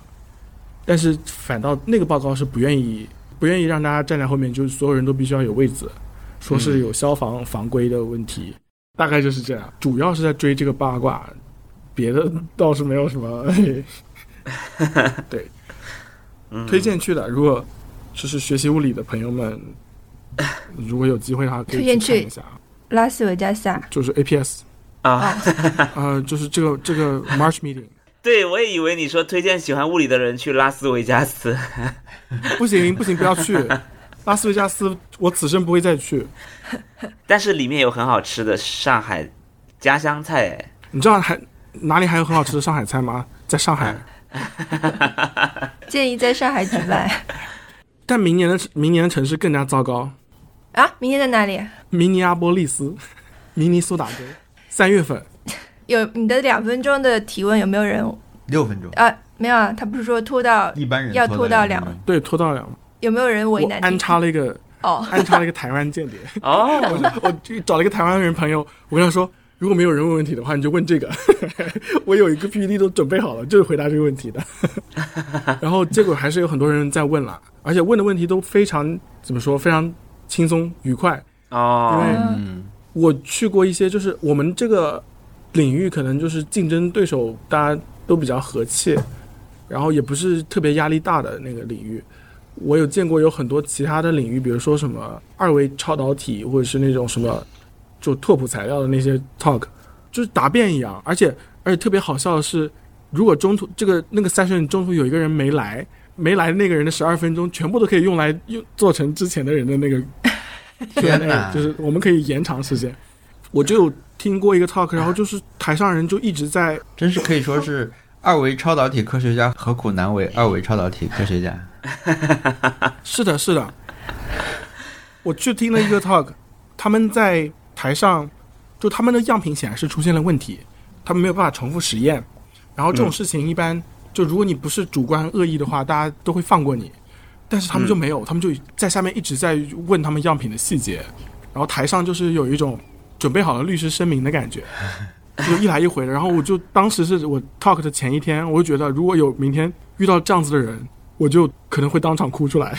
但是反倒那个报告是不愿意不愿意让大家站在后面，就是所有人都必须要有位子，说是有消防防规的问题，大概就是这样。主要是在追这个八卦，别的倒是没有什么。对，嗯。推荐去的，如果就是学习物理的朋友们，如果有机会的话，可以推荐去去看一下。拉斯维加斯啊，就是 APS，啊，呃，就是这个这个 March meeting，对我也以为你说推荐喜欢物理的人去拉斯维加斯。不行不行，不要去拉斯维加斯，我此生不会再去。但是里面有很好吃的上海家乡菜，哎，你知道还哪里还有很好吃的上海菜吗？在上海。建议在上海举办 但明年的明年的城市更加糟糕，啊。明年在哪里？明尼阿波利斯，明尼苏达州，三月份。有你的两分钟的提问，有没有人？六分钟，啊？没有啊，他不是说拖到一般人要拖到两分对，拖到两，有没有人为难安？插了一个哦，安插了一个台湾间谍，哦，我就找了一个台湾人朋友，我跟他说，如果没有人问问题的话，你就问这个，我有一个 PPT 都准备好了，就是回答这个问题的。然后结果还是有很多人在问了，而且问的问题都非常怎么说，非常轻松愉快，哦，因为嗯，我去过一些，就是我们这个领域可能就是竞争对手大家都比较和气，然后也不是特别压力大的那个领域。我有见过有很多其他的领域，比如说什么二维超导体，或者是那种什么就拓扑材料的那些 talk，就是答辩一样。而且而且特别好笑的是，如果中途这个那个 session 中途有一个人没来，没来的那个人的十二分钟全部都可以用来用做成之前的人的那个 天哪就是我们可以延长时间。我就有听过一个 talk，然后就是台上人就一直在真是可以说是二维超导体科学家何苦难为二维超导体科学家？是的，是的。我去听了一个 talk，他们在台上，就他们的样品显然是出现了问题，他们没有办法重复实验。然后这种事情一般，就如果你不是主观恶意的话，大家都会放过你。但是他们就没有，他们就在下面一直在问他们样品的细节，然后台上就是有一种准备好了律师声明的感觉，就一来一回的。然后我就当时是我 talk 的前一天，我就觉得如果有明天遇到这样子的人，我就可能会当场哭出来。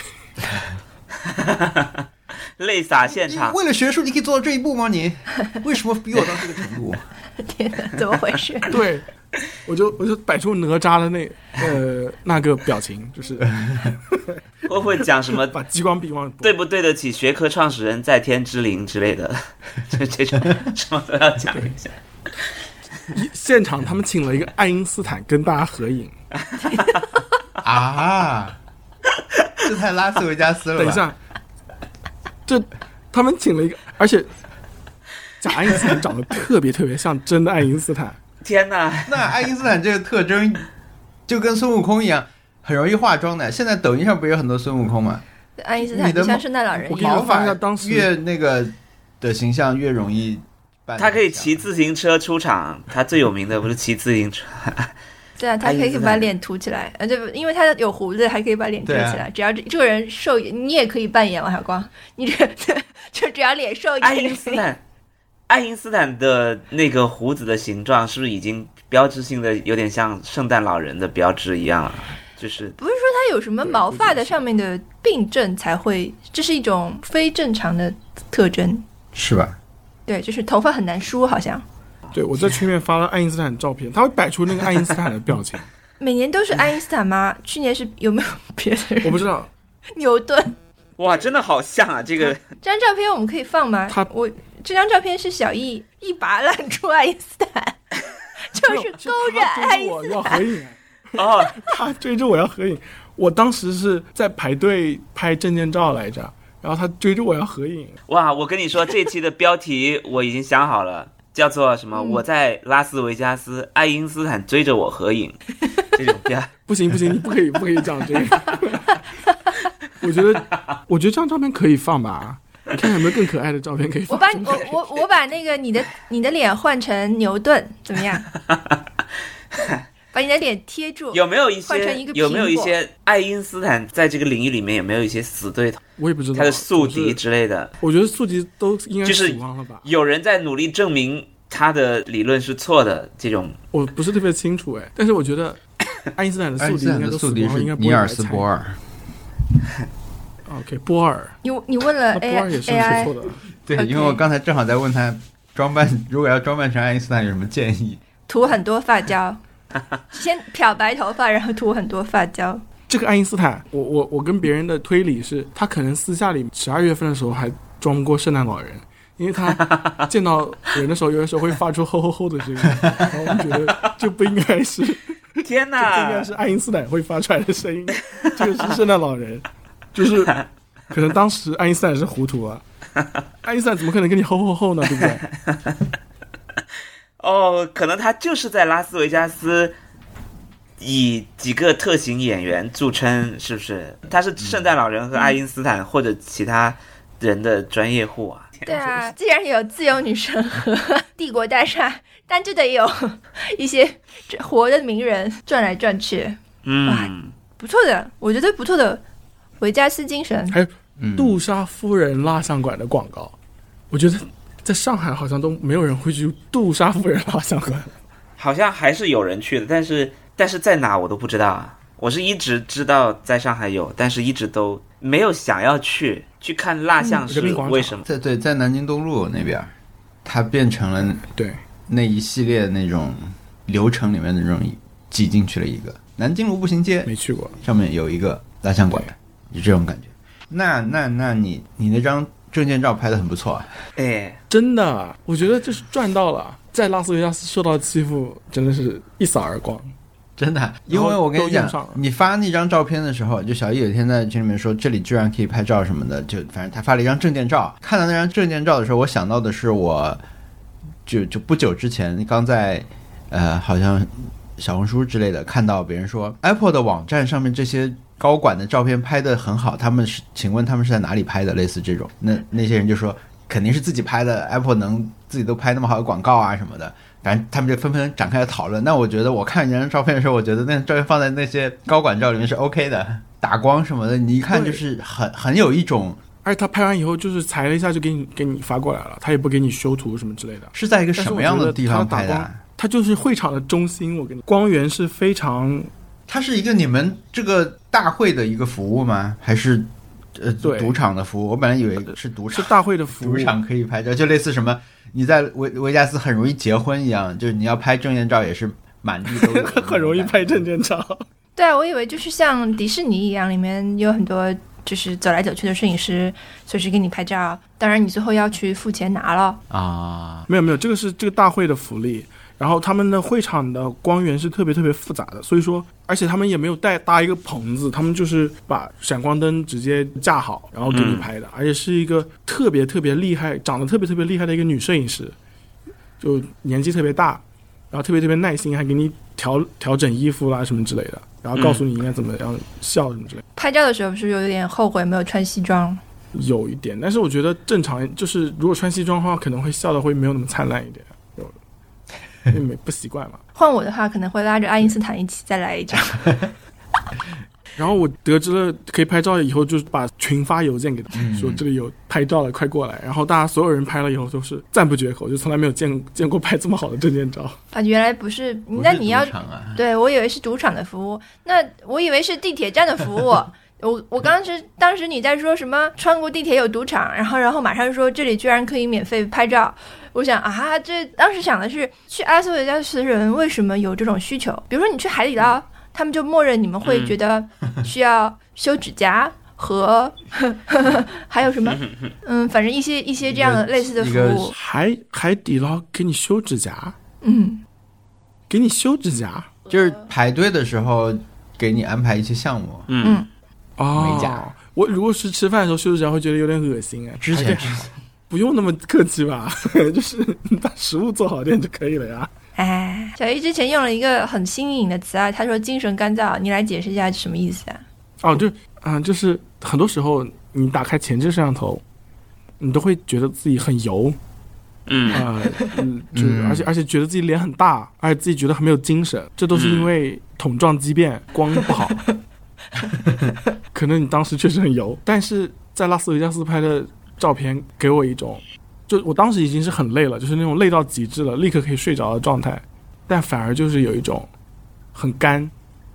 泪洒现场。为了学术，你可以做到这一步吗？你为什么逼我到这个程度？天哪，怎么回事？对，我就我就摆出哪吒的那呃那个表情，就是 会不会讲什么 把激光笔往对不对得起学科创始人在天之灵之类的，就这种什么都要讲一下。现场他们请了一个爱因斯坦跟大家合影。啊，这太拉斯维加斯了吧？等一，下，这他们请了一个，而且假爱因斯坦长得特别特别像真的爱因斯坦。天哪！那爱因斯坦这个特征就跟孙悟空一样，很容易化妆的。现在抖音上不是有很多孙悟空吗？爱因斯坦就像圣诞老人一样越那个的形象越容易扮他可以骑自行车出场，他最有名的不是骑自行车，对啊，他可以把脸涂起来，呃，就因为他有胡子，还可以把脸遮起来。只要这这个人瘦，你也可以扮演王小光，你这 就只要脸瘦一点爱，因斯坦，爱因斯坦的那个胡子的形状是不是已经标志性的有点像圣诞老人的标志一样了？就是不是说他有什么毛发的上面的病症才会，这是一种非正常的特征。是吧？对，就是头发很难梳，好像对我在群里面发了爱因斯坦的照片，他会摆出那个爱因斯坦的表情。每年都是爱因斯坦吗？去年是有没有别的人？我不知道，牛顿哇，真的好像啊！这个 这张照片我们可以放吗？他我这张照片是小易一把 揽住爱因斯坦，就是勾着爱因斯坦。要合影，哦，他追着我要合影。我当时是在排队拍证件照来着，然后他追着我要合影。哇！我跟你说，这期的标题我已经想好了，叫做什么？嗯我在拉斯维加斯，爱因斯坦追着我合影，这种呀。不行不行，你不可以不可以讲这个。我觉得我觉得这张照片可以放吧，你看有没有更可爱的照片可以放？我把我我我把那个你的你的脸换成牛顿，怎么样？把你的脸贴住。有没有一些换成一个有没有一些爱因斯坦在这个领域里面有没有一些死对头，我也不知道他的宿敌之类的？我觉得宿敌都应该就是死亡了吧？有人在努力证明他的理论是错的，这种我不是特别清楚哎，但是我觉得 爱因斯坦的宿敌应该的宿敌都死光了，应该不会是尼尔斯波尔。OK，波尔，你你问了那波尔也是错的。对因为我刚才正好在问他装扮，如果要装扮成爱因斯坦有什么建议？涂很多发胶，先漂白头发，然后涂很多发胶。这个爱因斯坦，我我我跟别人的推理是，他可能私下里十二月份的时候还装过圣诞老人，因为他 见到人的时候，有的时候会发出吼吼吼的声音，然后我们觉得这不应该是，这天不应该！是爱因斯坦会发出来的声音，这个是圣诞老人，就是 可能当时爱因斯坦是糊涂了，爱因斯坦怎么可能跟你吼吼吼呢？对不对？哦，可能他就是在拉斯维加斯以几个特型演员著称，是不是？他是圣诞老人和爱因斯坦或者其他人的专业户啊。对啊，既然有自由女神和帝国大厦，但 就得有一些活的名人转来转去，嗯，不错的，我觉得不错的。维加斯精神，还有嗯，杜莎夫人蜡像馆的广告，我觉得在上海好像都没有人会去杜莎夫人蜡像馆。好像还是有人去的，但是但是在哪我都不知道啊。我是一直知道在上海有，但是一直都没有想要去去看蜡像是为什么？在对，在南京东路那边儿，它变成了对，那一系列那种流程里面的那种挤进去了一个南京卢步行街没去过。上面有一个蜡像馆，就这种感觉。那那那你你那张证件照拍的很不错啊，哎，真的，我觉得就是赚到了。在拉斯维加斯受到欺负，真的是一扫而光。真的，因为我跟你讲你发那张照片的时候，就小易有一天在群里面说这里居然可以拍照什么的，就反正他发了一张证件照。看到那张证件照的时候，我想到的是我就就不久之前刚在呃好像小红书之类的看到别人说 Apple 的网站上面这些高管的照片拍的很好，他们是请问他们是在哪里拍的？类似这种，那那些人就说肯定是自己拍的，Apple 能自己都拍那么好的广告啊什么的。反正他们就纷纷展开了讨论。那我觉得我看人家照片的时候，我觉得那照片放在那些高管照里面是 OK 的，打光什么的，你一看就是很很有一种而且他拍完以后就是裁了一下就给你给你发过来了，他也不给你修图什么之类的。是在一个什么样的地方拍的啊？它就是会场的中心，我跟你光源是非常它是一个你们这个大会的一个服务吗？还是呃对赌场的服务？我本来以为是赌场，是大会的服务赌，场可以拍照，就类似什么你在维维加斯很容易结婚一样，就是你要拍证件照也是满地都有 很容易拍证件照。对啊，我以为就是像迪士尼一样，里面有很多就是走来走去的摄影师，随时给你拍照。当然，你最后要去付钱拿了。啊。没有没有，这个是这个大会的福利。然后他们的会场的光源是特别特别复杂的，所以说，而且他们也没有带搭一个棚子，他们就是把闪光灯直接架好，然后给你拍的，而且是一个特别特别厉害、长得特别特别厉害的一个女摄影师，就年纪特别大，然后特别特别耐心，还给你调调整衣服啦什么之类的，然后告诉你应该怎么样笑什么之类的。拍照的时候是不是有点后悔没有穿西装？有一点，但是我觉得正常就是如果穿西装的话，可能会笑的会没有那么灿烂一点，有因为没不习惯嘛。换我的话，可能会拉着爱因斯坦一起再来一张。然后我得知了可以拍照以后，就是把群发邮件给他，嗯说这里有拍照了，快过来。然后大家所有人拍了以后都是赞不绝口，就从来没有见见过拍这么好的证件照。啊，原来不是，那你要啊？对我以为是赌场的服务，那我以为是地铁站的服务。我我当时当时你在说什么穿过地铁有赌场，然后然后马上说这里居然可以免费拍照，我想啊，这当时想的是去阿斯维加斯的人为什么有这种需求？比如说你去海底捞，他们就默认你们会觉得 需要修指甲和 还有什么？嗯，反正一些一些这样的类似的服务。海海底捞给你修指甲，嗯，给你修指甲就是排队的时候给你安排一些项目。嗯，哦美甲。我如果是吃饭的时候修指甲，会觉得有点恶心哎。之前不用那么客气吧，就是你把食物做好点就可以了呀。哎，小易之前用了一个很新颖的词啊，他说精神干燥，你来解释一下什么意思啊？哦，就啊、就是很多时候你打开前置摄像头，你都会觉得自己很油，嗯，啊，嗯，就是嗯而且而且觉得自己脸很大，而且自己觉得很没有精神，这都是因为桶状畸变，光不好。可能你当时确实很油，但是在拉斯维加斯拍的照片给我一种，就我当时已经是很累了，就是那种累到极致了，立刻可以睡着的状态，但反而就是有一种很干，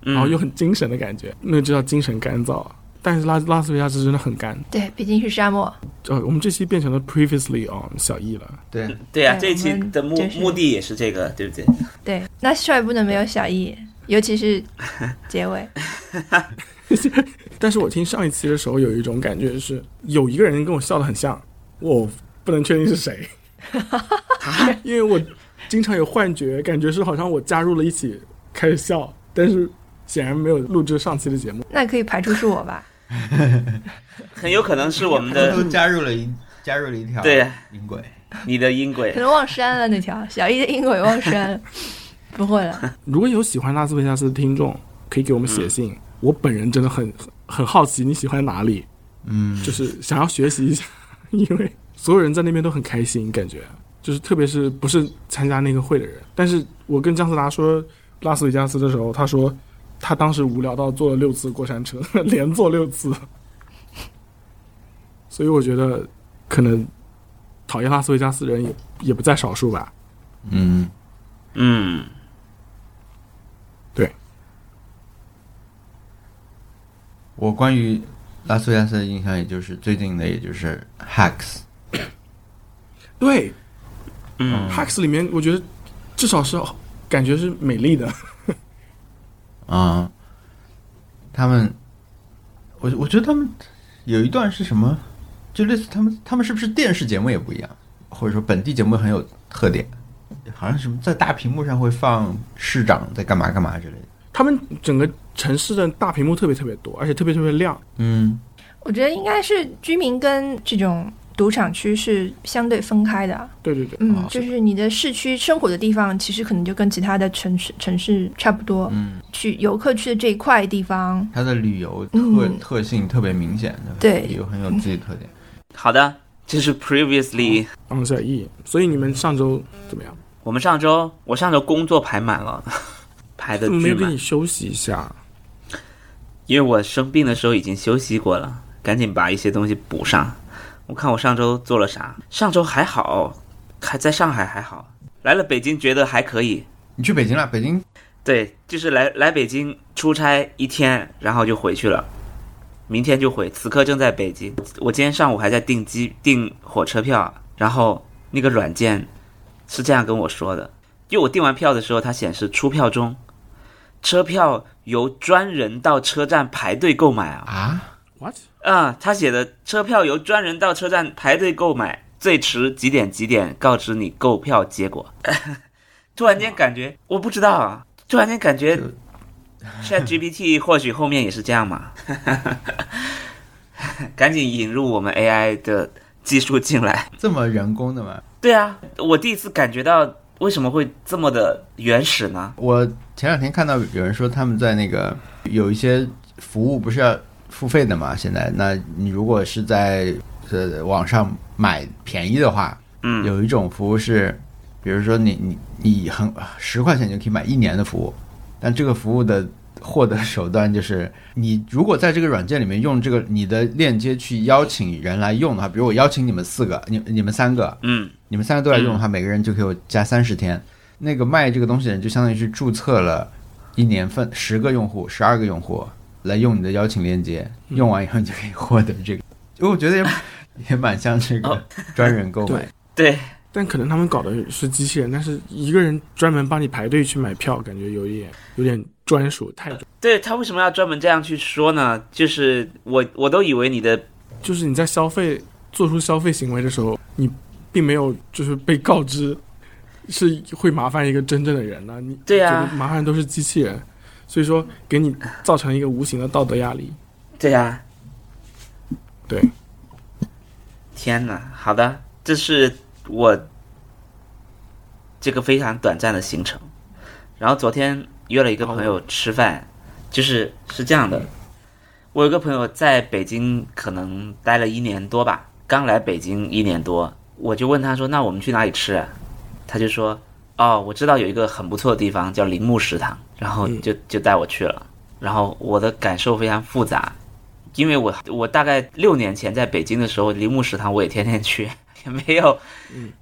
嗯然后又很精神的感觉，那就叫精神干燥。但是拉拉斯维加斯真的很干，对，毕竟是沙漠。呃，我们这期变成了 previously on 小易了。对，对啊、这一期的目就是目的也是这个，对不对？对，那帅不能没有小易，尤其是结尾。但是我听上一期的时候，有一种感觉是，有一个人跟我笑得很像，我不能确定是谁，因为我经常有幻觉，感觉是好像我加入了一起开始笑，但是显然没有录制上期的节目。那可以排除是我吧？很有可能是我们都的加入了一加入了一条对音轨。你的音轨可。能忘删了那条小一的音轨忘删了，不会了。如果有喜欢拉斯维加斯的听众，可以给我们写信。我本人真的很很很好奇你喜欢哪里，嗯，就是想要学习一下，因为所有人在那边都很开心，感觉就是特别是不是参加那个会的人。但是我跟姜思达说拉斯维加斯的时候，他说他当时无聊到坐了六次过山车，连坐六次。所以我觉得可能讨厌拉斯维加斯人也也不在少数吧。嗯，嗯，我关于拉斯维加斯的印象，也就是最近的，也就是 Hacks。对嗯，Hacks 里面我觉得至少是感觉是美丽的。啊、他们，我我觉得他们有一段是什么，就类似他们他们是不是电视节目也不一样，或者说本地节目很有特点，好像什么在大屏幕上会放市长在干嘛干嘛之类的。他们整个城市的大屏幕特别特别多，而且特别特别亮。嗯，我觉得应该是居民跟这种赌场区是相对分开的。对对对，嗯啊，就是你的市区生活的地方，其实可能就跟其他的城市城市差不多。嗯，去游客去的这一块地方，它的旅游特、嗯特性特别明显，对有很有自己特点。好的，这是 previously。昂小易。所以你们上周怎么样？我们上周我上周工作排满了，排的巨满怎么没有给你，休息一下？因为我生病的时候已经休息过了，赶紧把一些东西补上。我看我上周做了啥？上周还好，还在上海还好，来了北京觉得还可以。你去北京了？北京对，就是来来北京出差一天，然后就回去了，明天就回。此刻正在北京。我今天上午还在订机订火车票，然后那个软件是这样跟我说的：，因为我订完票的时候，它显示出票中，车票由专人到车站排队购买啊。啊，What？啊，他写的车票由专人到车站排队购买，最迟几点几点告知你购票结果。突然间感觉我不知道啊，突然间感觉 Chat GPT 或许后面也是这样嘛。赶紧引入我们 AI 的技术进来。这么人工的吗？对啊，我第一次感觉到为什么会这么的原始呢？我前两天看到有人说他们在那个有一些服务不是要付费的嘛？现在，那你如果是在呃网上买便宜的话，嗯，有一种服务是，比如说你你你很十块钱就可以买一年的服务，但这个服务的获得手段就是，你如果在这个软件里面用这个你的链接去邀请人来用的话，比如我邀请你们四个，你你们三个，嗯你们三个都来用的话，每个人就给我加三十天。那个卖这个东西的人就相当于是注册了一年份十个用户、十二个用户来用你的邀请链接，用完以后你就可以获得这个。因为我觉得也 也蛮像这个哦专人购买。对对，但可能他们搞的是机器人，但是一个人专门帮你排队去买票，感觉有一点有点专属，太对他为什么要专门这样去说呢？就是我我都以为你的就是你在消费做出消费行为的时候，你并没有就是被告知是会麻烦一个真正的人呢、你对啊。觉得麻烦都是机器人，所以说给你造成一个无形的道德压力。对呀、对，天哪，好的，这是我这个非常短暂的行程。然后昨天约了一个朋友吃饭，就是是这样的，我有个朋友在北京可能待了一年多吧，刚来北京一年多，我就问他说：“那我们去哪里吃啊？”他就说：“哦，我知道有一个很不错的地方叫铃木食堂。”然后就就带我去了。然后我的感受非常复杂，因为我我大概六年前在北京的时候，铃木食堂我也天天去，也没有，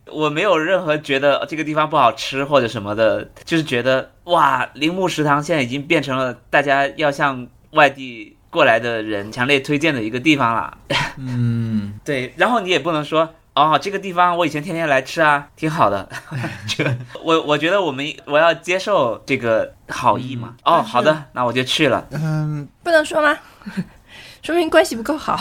我没有任何觉得这个地方不好吃或者什么的，就是觉得哇，铃木食堂现在已经变成了大家要向外地过来的人强烈推荐的一个地方了。嗯，对，然后你也不能说。哦，这个地方我以前天天来吃啊，挺好的。这我我觉得我们我要接受这个好意嘛。哦，好的，那我就去了。嗯，不能说吗？说明关系不够好。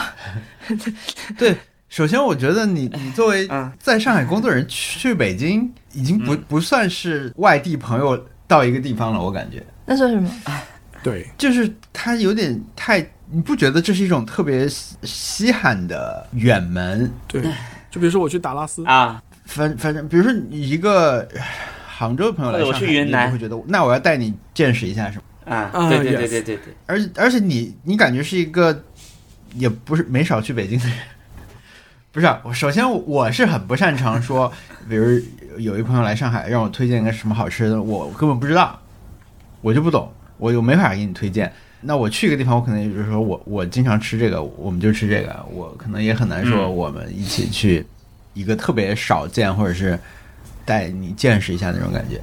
对。首先，我觉得你你作为嗯在上海工作的人去北京，已经不不算是外地朋友到一个地方了，我感觉那算什么？对，就是他有点太，你不觉得这是一种特别稀稀罕的远门？对，就比如说我去达拉斯，啊，反反正，比如说你一个呃杭州的朋友来上海，去云南你会觉得，那我要带你见识一下什么？啊，啊对对对对对对，而且而且你你感觉是一个，也不是没少去北京的人。不是啊，我首先我是很不擅长说，比如有一朋友来上海让我推荐一个什么好吃的，我根本不知道，我就不懂，我又没法给你推荐。那我去一个地方，我可能也就是说我我经常吃这个，我们就吃这个，我可能也很难说嗯我们一起去一个特别少见或者是带你见识一下那种感觉。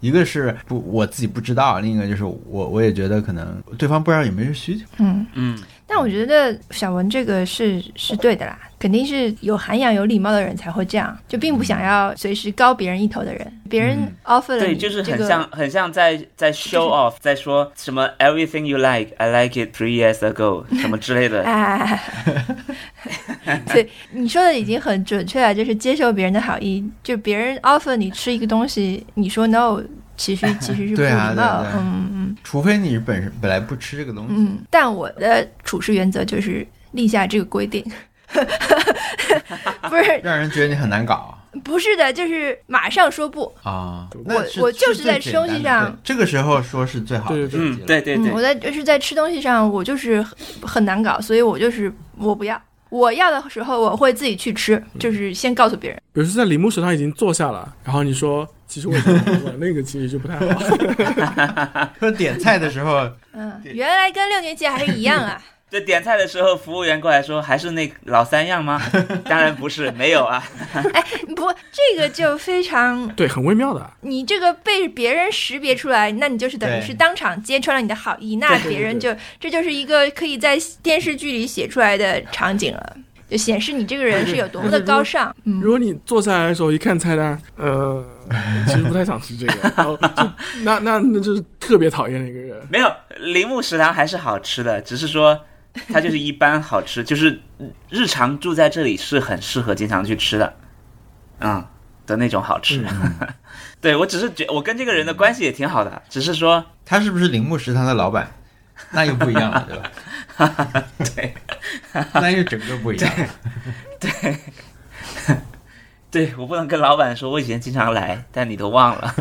一个是不我自己不知道，另一个就是我我也觉得可能对方不知道有没有需求。嗯，嗯，但我觉得小文这个是是对的啦，肯定是有涵养、有礼貌的人才会这样，就并不想要随时高别人一头的人。别人嗯 offer 了就是很像很像在在 show off，在说什么 everything you like, I like it three years ago 什么之类的。哎，对，你说的已经很准确了，就是接受别人的好意。就别人 offer 你吃一个东西，你说 no，其实 其实是不对礼貌。啊对啊对啊嗯嗯除非你本身本来不吃这个东西，嗯。但我的处事原则就是立下这个规定，不是 让人觉得你很难搞不是的，就是马上说不。啊。我那我就是在吃东西上这个时候说是最好的对对嗯，对对嗯，对我，在就是在吃东西上，我就是很很难搞，所以我就是我不要。我要的时候，我会自己去吃，就是先告诉别人。比如说在李木手上已经坐下了，然后你说其实我那个其实就不太好。说点菜的时候，嗯，原来跟六年级还是一样啊。就点菜的时候，服务员过来说还是那老三样吗？当然不是，没有啊。哎不，这个就非常，对，很微妙的。你这个被别人识别出来，那你就是等于是当场揭穿了你的好意，那别人就这就是一个可以在电视剧里写出来的场景了，就显示你这个人是有多么的高尚。嗯如果你坐下来的时候一看菜单，呃，其实不太想吃这个，然后就那那那就是特别讨厌的一个人。没有，铃木食堂还是好吃的，只是说它就是一般好吃，就是日常住在这里是很适合经常去吃的，嗯的那种好吃。对我只是觉我跟这个人的关系也挺好的，只是说他是不是铃木食堂的老板？那又不一样了，对吧？对那又整个不一样了。对我不能跟老板说我以前经常来，但你都忘了。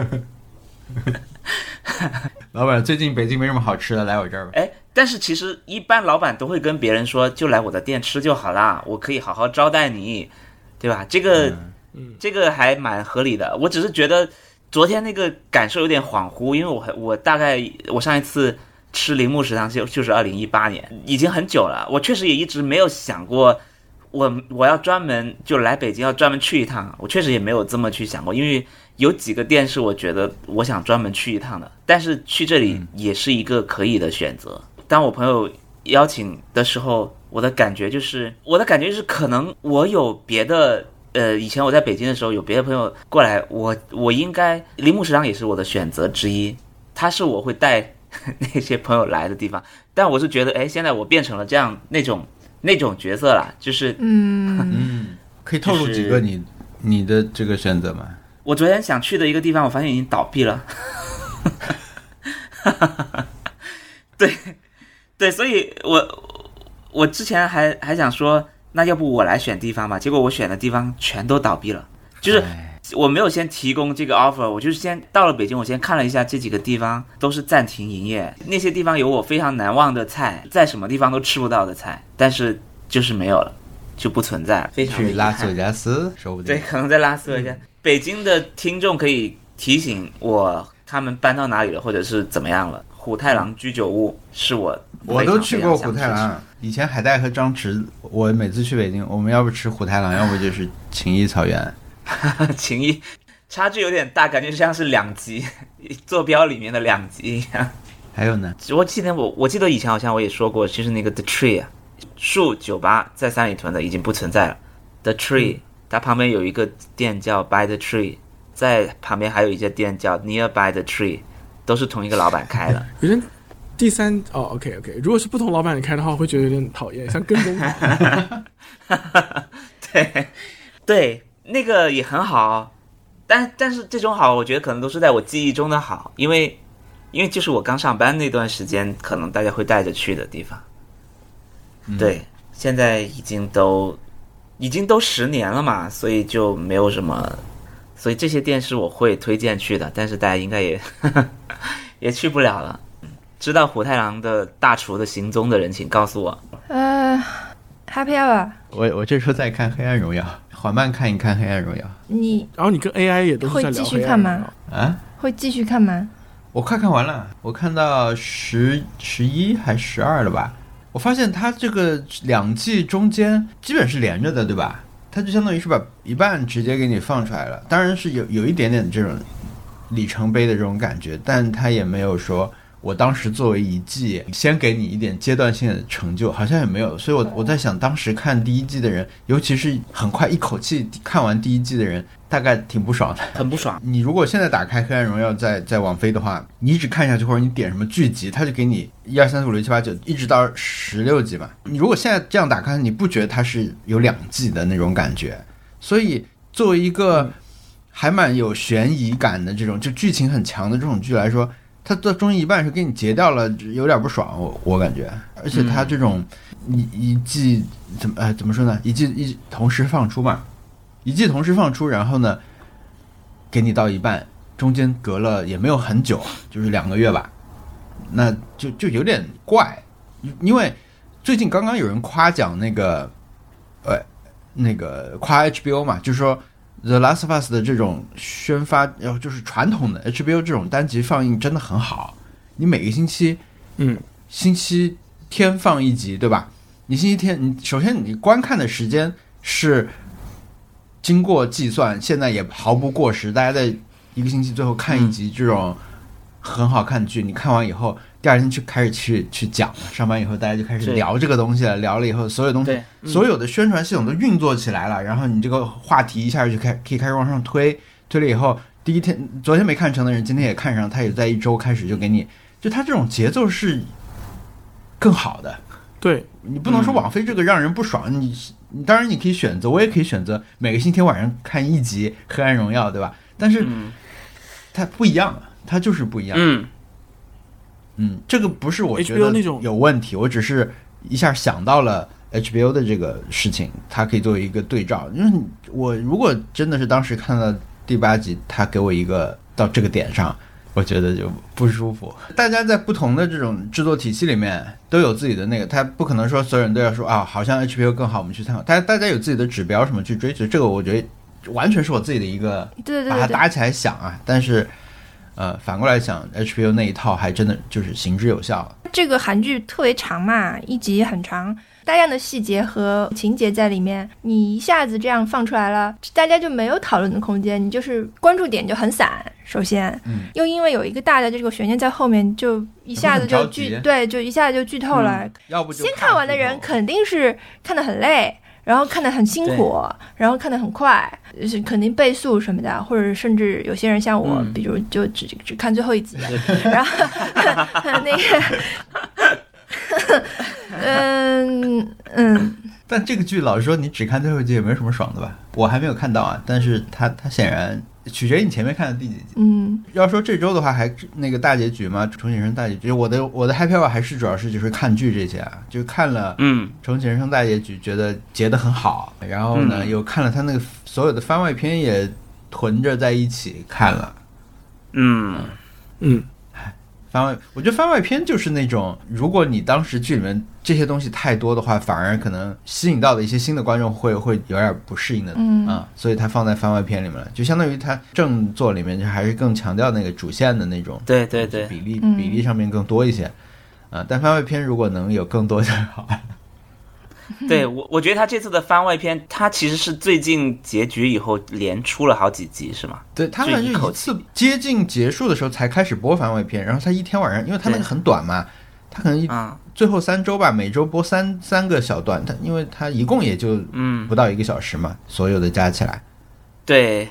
老板，最近北京没什么好吃的，来我这儿吧。哎，但是其实一般老板都会跟别人说，就来我的店吃就好啦，我可以好好招待你，对吧？这个、嗯这个还蛮合理的。我只是觉得昨天那个感受有点恍惚，因为我还我大概我上一次吃铃木食堂就就是二零一八年，已经很久了。我确实也一直没有想过。我我要专门就来北京要专门去一趟，我确实也没有这么去想过，因为有几个店是我觉得我想专门去一趟的，但是去这里也是一个可以的选择。当我朋友邀请的时候，我的感觉就是，我的感觉就是可能我有别的呃，以前我在北京的时候，有别的朋友过来，我我应该铃木食堂也是我的选择之一，他是我会带那些朋友来的地方。但我是觉得，哎，现在我变成了这样那种 那种角色了，就是嗯，嗯，可以透露几个你你的这个选择吗？我昨天想去的一个地方，我发现已经倒闭了。对，对，所以我我之前还还想说，那要不我来选地方吧？结果我选的地方全都倒闭了，就是哎我没有先提供这个 offer，我就是先到了北京，我先看了一下这几个地方都是暂停营业，那些地方有我非常难忘的菜，在什么地方都吃不到的菜，但是就是没有了，就不存在去拉斯维加斯，说不定对，可能在拉斯维加斯。北京的听众可以提醒我他们搬到哪里了，或者是怎么样了。虎太郎居酒屋是我我都去过虎太郎，以前海带和张弛，我每次去北京，我们要不吃虎太郎，要不就是情谊草原。吃情谊差距有点大，感觉像是两极 坐标里面的两极一样。还有呢，我记得我我记得以前好像我也说过，就是那个 The Tree 啊，树酒吧在三里屯的已经不存在了。The Tree，、它旁边有一个店叫 By the Tree，在旁边还有一家店叫 Nearby the Tree，都是同一个老板开的。有点第三哦，OK OK，如果是不同老板开的话，我会觉得有点讨厌，像跟踪狂。对，对，那个也很好，但但是这种好，我觉得可能都是在我记忆中的好，因为因为就是我刚上班那段时间，可能大家会带着去的地方。对，现在已经都已经都十年了嘛，所以就没有什么，所以这些店是我会推荐去的，但是大家应该也 也去不了了。知道虎太郎的大厨的行踪的人，请告诉我。呃，Happy Hour，我我这时候在看《黑暗荣耀》，缓慢看一看《黑暗荣耀你然后你跟 AI 也都会继续看吗？》啊。会继续看吗？我快看完了，我看到十十一还十二了吧？我发现它这个两季中间基本是连着的，对吧？它就相当于是把一半直接给你放出来了，当然是有有一点点这种里程碑的这种感觉，但它也没有说我当时作为一季先给你一点阶段性的成就，好像也没有。所以我我在想，当时看第一季的人，尤其是很快一口气看完第一季的人，大概挺不爽的。很不爽，你如果现在打开《黑暗荣耀》在在网飞的话，你一直看下去，或者你点什么剧集，它就给你一二三四五六七八九，一直到十六集嘛。你如果现在这样打开，你不觉得它是有两季的那种感觉？所以作为一个还蛮有悬疑感的这种，就剧情很强的这种剧来说，它到中间一半是给你截掉了，有点不爽，我我感觉。而且它这种一一季怎么呃怎么说呢？一季一同时放出嘛，一季同时放出，然后呢？给你到一半，中间隔了也没有很久，就是两个月吧，那就就有点怪，因为最近刚刚有人夸奖那个，呃，那个夸 HBO 嘛，就是说《The Last of Us》的这种宣发，然后就是传统的 HBO 这种单集放映真的很好，你每个星期嗯，星期天放一集，对吧？你星期天，你首先你观看的时间是经过计算，现在也毫不过时。大家在一个星期最后看一集这种很好看的剧，你看完以后，第二天去开始去去讲了。上班以后，大家就开始聊这个东西了。聊了以后，所有东西对，所有的宣传系统都运作起来了，然后你这个话题一下就开可以开始往上推，推了以后，第一天昨天没看成的人，今天也看上，他也在一周开始就给你，就他这种节奏是更好的。对，你不能说网飞这个让人不爽，你你当然你可以选择，我也可以选择每个星期天晚上看一集《黑暗荣耀》，对吧？但是嗯它不一样，它就是不一样。嗯，嗯，这个不是我觉得有问题，我只是一下想到了 HBO 的这个事情，它可以作为一个对照。因为我如果真的是当时看到第八集，它给我一个到这个点上，我觉得就不舒服。大家在不同的这种制作体系里面都有自己的那个，他不可能说所有人都要说啊，好像 HBO 更好，我们去参考。大家大家有自己的指标什么去追求，这个我觉得完全是我自己的一个对对对对把它搭起来想啊，但是。呃，反过来想，HBO 那一套还真的就是行之有效。这个韩剧特别长嘛，一集很长，大量的细节和情节在里面，你一下子这样放出来了，大家就没有讨论的空间，你就是关注点就很散。首先，嗯又因为有一个大的这个悬念在后面，就一下子就剧对，就一下子就剧透了。要不就先看完的人肯定是看得很累，然后看得很辛苦，然后看得很快，就是肯定倍速什么的，或者甚至有些人像我，嗯。比如就只只看最后一集，然后那个，嗯 嗯，但这个剧老实说，你只看最后一集也没什么爽的吧？我还没有看到啊，但是他他显然取决于你前面看的第几集。嗯。要说这周的话，还那个大结局嘛，重启人生大结局，我的我的 happy hour 还是主要是就是看剧这些啊，就看了嗯重启人生大结局，觉得结得很好，然后呢、嗯。又看了他那个所有的番外篇也囤着在一起看了。嗯。嗯，番外，我觉得番外篇就是那种，如果你当时剧里面这些东西太多的话，反而可能吸引到的一些新的观众会会有点不适应的，嗯。啊，所以它放在番外篇里面了，就相当于它正作里面就还是更强调那个主线的那种对对对，比例嗯。比例上面更多一些，啊，但番外篇如果能有更多就好。对我我觉得他这次的番外篇，他其实是最近结局以后连出了好几集，是吗？对他们就一口是一次接近结束的时候才开始播番外篇，然后他一天晚上，因为他那个很短嘛，他可能一啊，最后三周吧，每周播三三个小段，他因为他一共也就嗯，不到一个小时嘛，所有的加起来。对，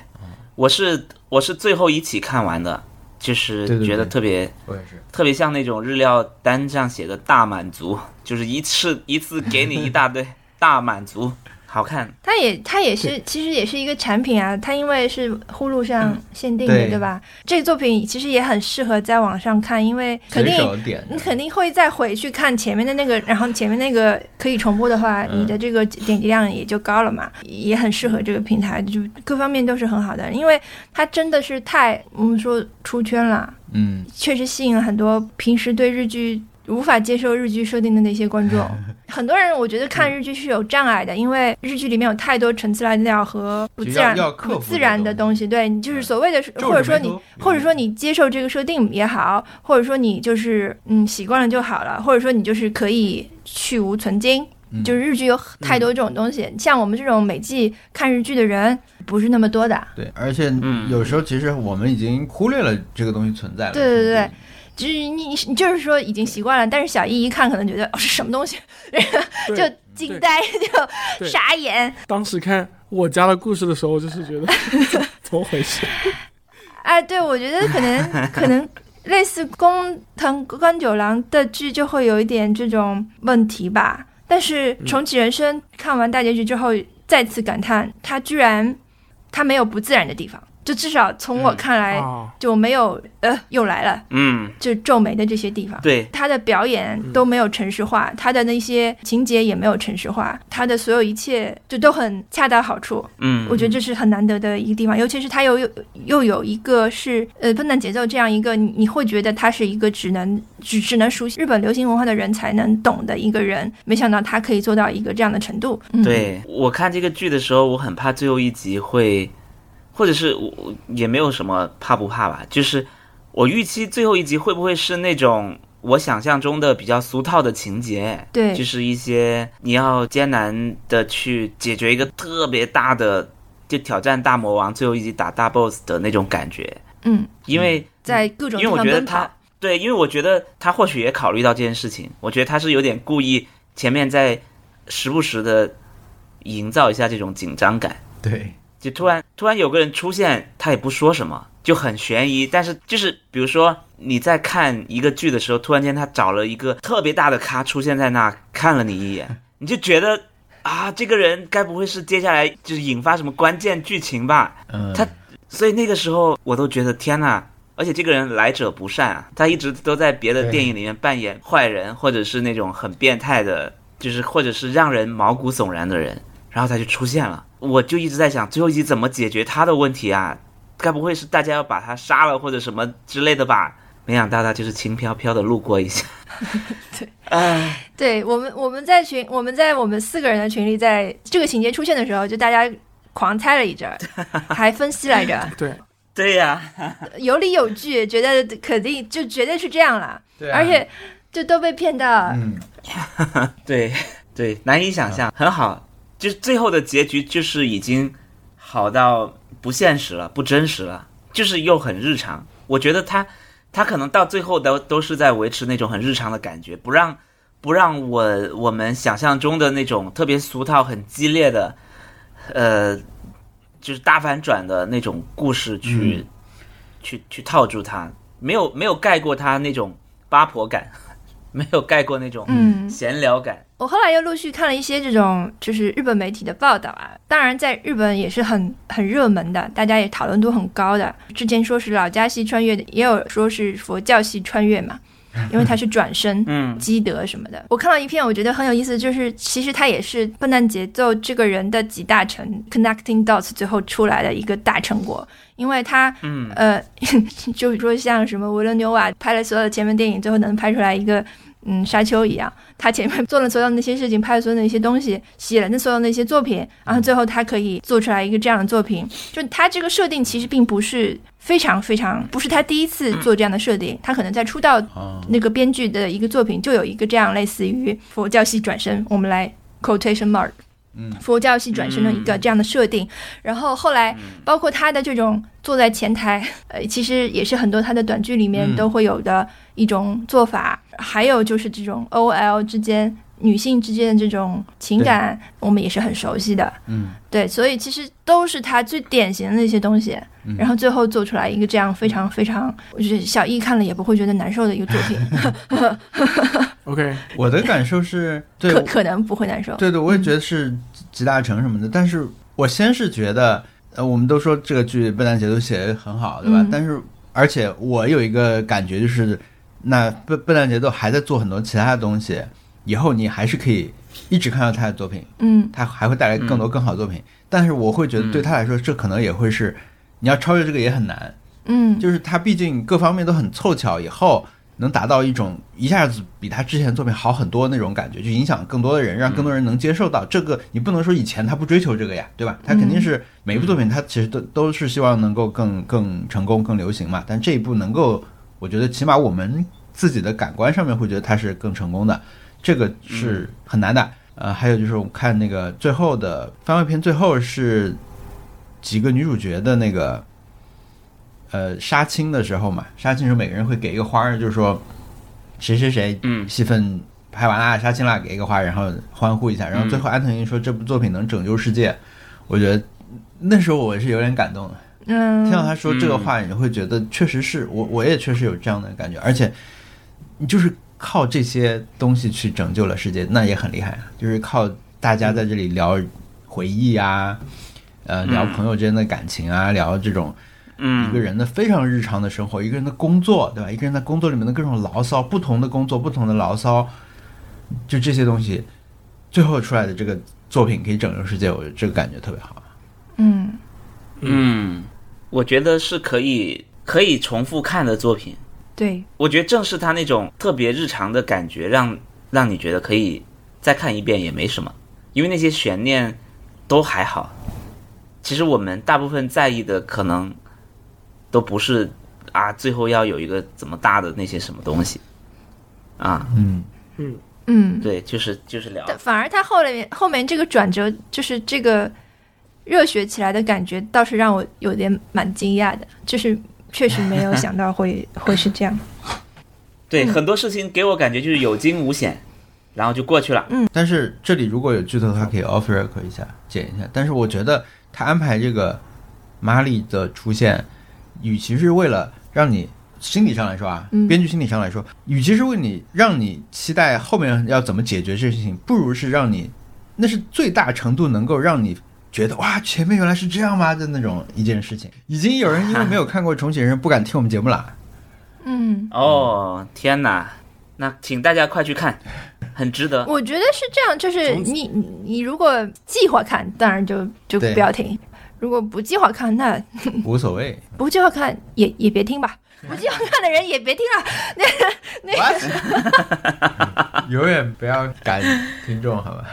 我是我是最后一起看完的，就是觉得对。特别我也是，特别像那种日料单上写的大满足，就是一次一次给你一大堆 大满足，好看。它也它也是其实也是一个产品啊，它因为是呼噜上限定的，对。对吧？这个作品其实也很适合在网上看，因为肯定你肯定会再回去看前面的那个，然后前面那个可以重播的话，嗯。你的这个点击量也就高了嘛，也很适合这个平台，就各方面都是很好的，因为它真的是太我们说出圈了，嗯，确实吸引了很多平时对日剧无法接受日剧设定的那些观众。很多人我觉得看日剧是有障碍的，因为日剧里面有太多陈词滥调和不自然不自然的的东西。对你就是所谓的，或者说你，或者说你接受这个设定也好，或者说你就是嗯习惯了就好了，或者说你就是可以去无存精。嗯就是日剧有太多这种东西，像我们这种每季看日剧的人不是那么多的。对，而且嗯有时候其实我们已经忽略了这个东西存在了。对对对就是你你你就是说已经习惯了，但是小易一看可能觉得哦是什么东西，对就惊呆，就傻眼。当时看我家的故事的时候，就是觉得 怎么回事？哎，对，我觉得可能可能类似工藤官九郎的剧就会有一点这种问题吧。但是重启人生看完大结局之后，再次感叹，他居然他没有不自然的地方，就至少从我看来啊，就没有呃又来了，嗯，就皱眉的这些地方。对，他的表演都没有程式化，他的那些情节也没有程式化，他的所有一切就都很恰到好处。嗯，我觉得这是很难得的一个地方，尤其是他又又又有一个是呃分段节奏这样一个，你你会觉得他是一个只能只只能熟悉日本流行文化的人才能懂的一个人，没想到他可以做到一个这样的程度。嗯、，对我看这个剧的时候，我很怕最后一集会，或者是我我也没有什么怕不怕吧，就是我预期最后一集会不会是那种我想象中的比较俗套的情节，对就是一些你要艰难的去解决一个特别大的，就挑战大魔王，最后一集打大 boss 的那种感觉，嗯，因为在各种因为我地方奔觉得他跑，对，因为我觉得他或许也考虑到这件事情，我觉得他是有点故意前面在时不时的营造一下这种紧张感，对，就突然突然有个人出现，他也不说什么，就很悬疑。但是就是比如说你在看一个剧的时候，突然间他找了一个特别大的咖出现在那，看了你一眼，你就觉得啊，这个人该不会是接下来就是引发什么关键剧情吧？嗯，他所以那个时候我都觉得天呐，而且这个人来者不善啊，他一直都在别的电影里面扮演坏人，或者是那种很变态的，就是或者是让人毛骨悚然的人，然后他就出现了，我就一直在想最后一集怎么解决他的问题啊？该不会是大家要把他杀了或者什么之类的吧？没想到他就是轻飘飘的路过一下，对，哎，对我们我们在群我们在我们四个人的群里，在这个情节出现的时候，就大家狂猜了一阵儿，还分析来着，对，对呀、有理有据，觉得肯定就绝对是这样了，对啊。而且就都被骗到，嗯，对对，难以想象，很好，就是最后的结局就是已经好到不现实了，不真实了，就是又很日常。我觉得他他可能到最后都都是在维持那种很日常的感觉，不让不让我我们想象中的那种特别俗套、很激烈的，呃，就是大反转的那种故事去、去去套住他，没有没有盖过他那种八婆感，没有盖过那种嗯闲聊感。我后来又陆续看了一些这种就是日本媒体的报道啊，当然在日本也是很很热门的，大家也讨论度很高的。之前说是老家系穿越的，也有说是佛教系穿越嘛，因为他是转身。嗯积德什么的，我看到一篇，我觉得很有意思，就是其实他也是笨蛋节奏这个人的集大成 （connecting dots） 最后出来的一个大成果，因为他嗯呃，就是说像什么维伦纽瓦拍了所有的前面电影，最后能拍出来一个嗯沙丘一样，他前面做了所有那些事情，拍了所有那些东西，写了那所有那些作品，然后最后他可以做出来一个这样的作品，就他这个设定其实并不是非常非常，不是他第一次做这样的设定，他可能在出道哦，那个编剧的一个作品就有一个这样类似于佛教系转身，我们来 quotation mark，嗯佛教系转身的一个这样的设定。然后后来包括他的这种坐在前台，呃，其实也是很多他的短剧里面嗯都会有的一种做法。还有就是这种 OL 之间。女性之间的这种情感，我们也是很熟悉的，嗯，对，所以其实都是他最典型的那些东西，嗯。然后最后做出来一个这样非常非常，我觉得小易看了也不会觉得难受的一个作品。OK，我的感受是，对可可能不会难受。对对，我也觉得是集大成什么的，但是我先是觉得，呃，我们都说这个剧笨蛋节奏写的很好，对吧？嗯。但是而且我有一个感觉就是，那笨笨蛋节奏还在做很多其他的东西，以后你还是可以一直看到他的作品，嗯他还会带来更多更好的作品。但是我会觉得对他来说，这可能也会是你要超越这个也很难，嗯，就是他毕竟各方面都很凑巧，以后能达到一种一下子比他之前的作品好很多那种感觉，就影响更多的人，让更多人能接受到这个。你不能说以前他不追求这个呀，对吧？他肯定是每一部作品，他其实都都是希望能够更更成功、更流行嘛。但这一部能够，我觉得起码我们自己的感官上面会觉得他是更成功的，这个是很难的。呃，还有就是我们看那个最后的番外篇，最后是几个女主角的那个呃杀青的时候嘛，杀青的时候每个人会给一个花儿，就是说谁谁谁嗯。戏份拍完啦，杀青啦，给一个花，然后欢呼一下，然后最后安藤英说这部作品能拯救世界，我觉得那时候我是有点感动的。嗯，听到他说这个话，你会觉得确实是我，我也确实有这样的感觉，而且你就是靠这些东西去拯救了世界，那也很厉害啊！就是靠大家在这里聊回忆啊，呃，聊朋友之间的感情啊，聊这种嗯，一个人的非常日常的生活，一个人的工作，对吧？一个人在工作里面的各种牢骚，不同的工作，不同的牢骚，就这些东西，最后出来的这个作品可以拯救世界，我觉得这个感觉特别好。嗯嗯，我觉得是可以可以重复看的作品。对，我觉得正是他那种特别日常的感觉，让让你觉得可以再看一遍也没什么，因为那些悬念都还好。其实我们大部分在意的可能都不是啊，最后要有一个怎么大的那些什么东西。啊，嗯，嗯。嗯，对，就是就是聊，但反而他后面后面这个转折，就是这个热血起来的感觉，倒是让我有点蛮惊讶的，就是确实没有想到会 会是这样。对，嗯很多事情给我感觉就是有惊无险，然后就过去了。嗯但是这里如果有剧透的话，可以 off record 一下，剪一下。但是我觉得他安排这个玛丽的出现，与其是为了让你心理上来说啊，嗯编剧心理上来说，与其是为你让你期待后面要怎么解决这事情，不如是让你那是最大程度能够让你。觉得哇，前面原来是这样吗？的那种一件事情，已经有人因为没有看过《重启人生》不敢听我们节目了。嗯，哦，天哪！那请大家快去看，很值得。我觉得是这样，就是你你你如果计划看，当然就就不要听；如果不计划看，那 无所谓，不计划看也也别听吧。不计划看的人也别听 了。那那 永远不要赶听众，好吧？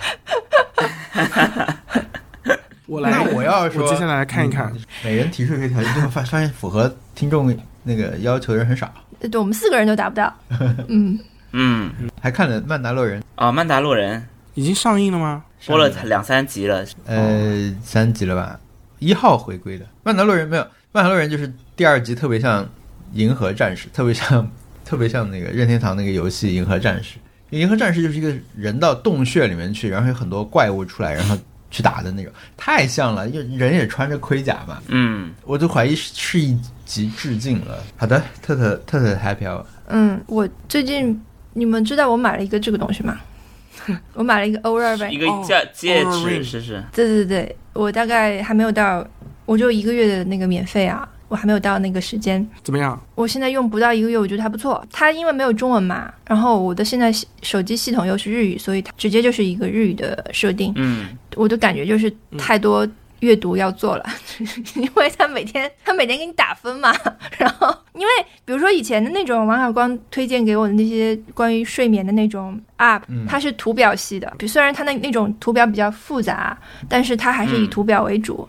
我来，那我要说，我接下来来看一看。嗯每人提出一个条件，最后发发现符合听众那个要求的人很少，对我们四个人都达不到。嗯，嗯，还看了《曼达洛人》哦，《曼达洛人已经上映了吗？》播了两三集了。呃三集了吧？一号回归的《曼达洛人》没有，《曼达洛人》就是第二集特别像《银河战士》，特别像特别像那个任天堂那个游戏《银河战士》，银河战士就是一个人到洞穴里面去，然后有很多怪物出来，然后去打的那种，太像了。就人也穿着盔甲嘛，嗯，我就怀疑是是一集致敬了。好的，特特特特 happy hour。嗯，我最近你们知道我买了一个这个东西吗？我买了一个 O 二呗一。个哦戒戒指是是，对对对，我大概还没有到，我就一个月的那个免费啊，我还没有到那个时间。怎么样？我现在用不到一个月，我觉得还不错。它因为没有中文嘛，然后我的现在系手机系统又是日语，所以它直接就是一个日语的设定。嗯，我的感觉就是太多阅读要做了，因为它每天它每天给你打分嘛。然后因为比如说以前的那种王小光推荐给我的那些关于睡眠的那种 App，、嗯它是图表系的，比虽然它那那种图表比较复杂，但是它还是以嗯图表为主。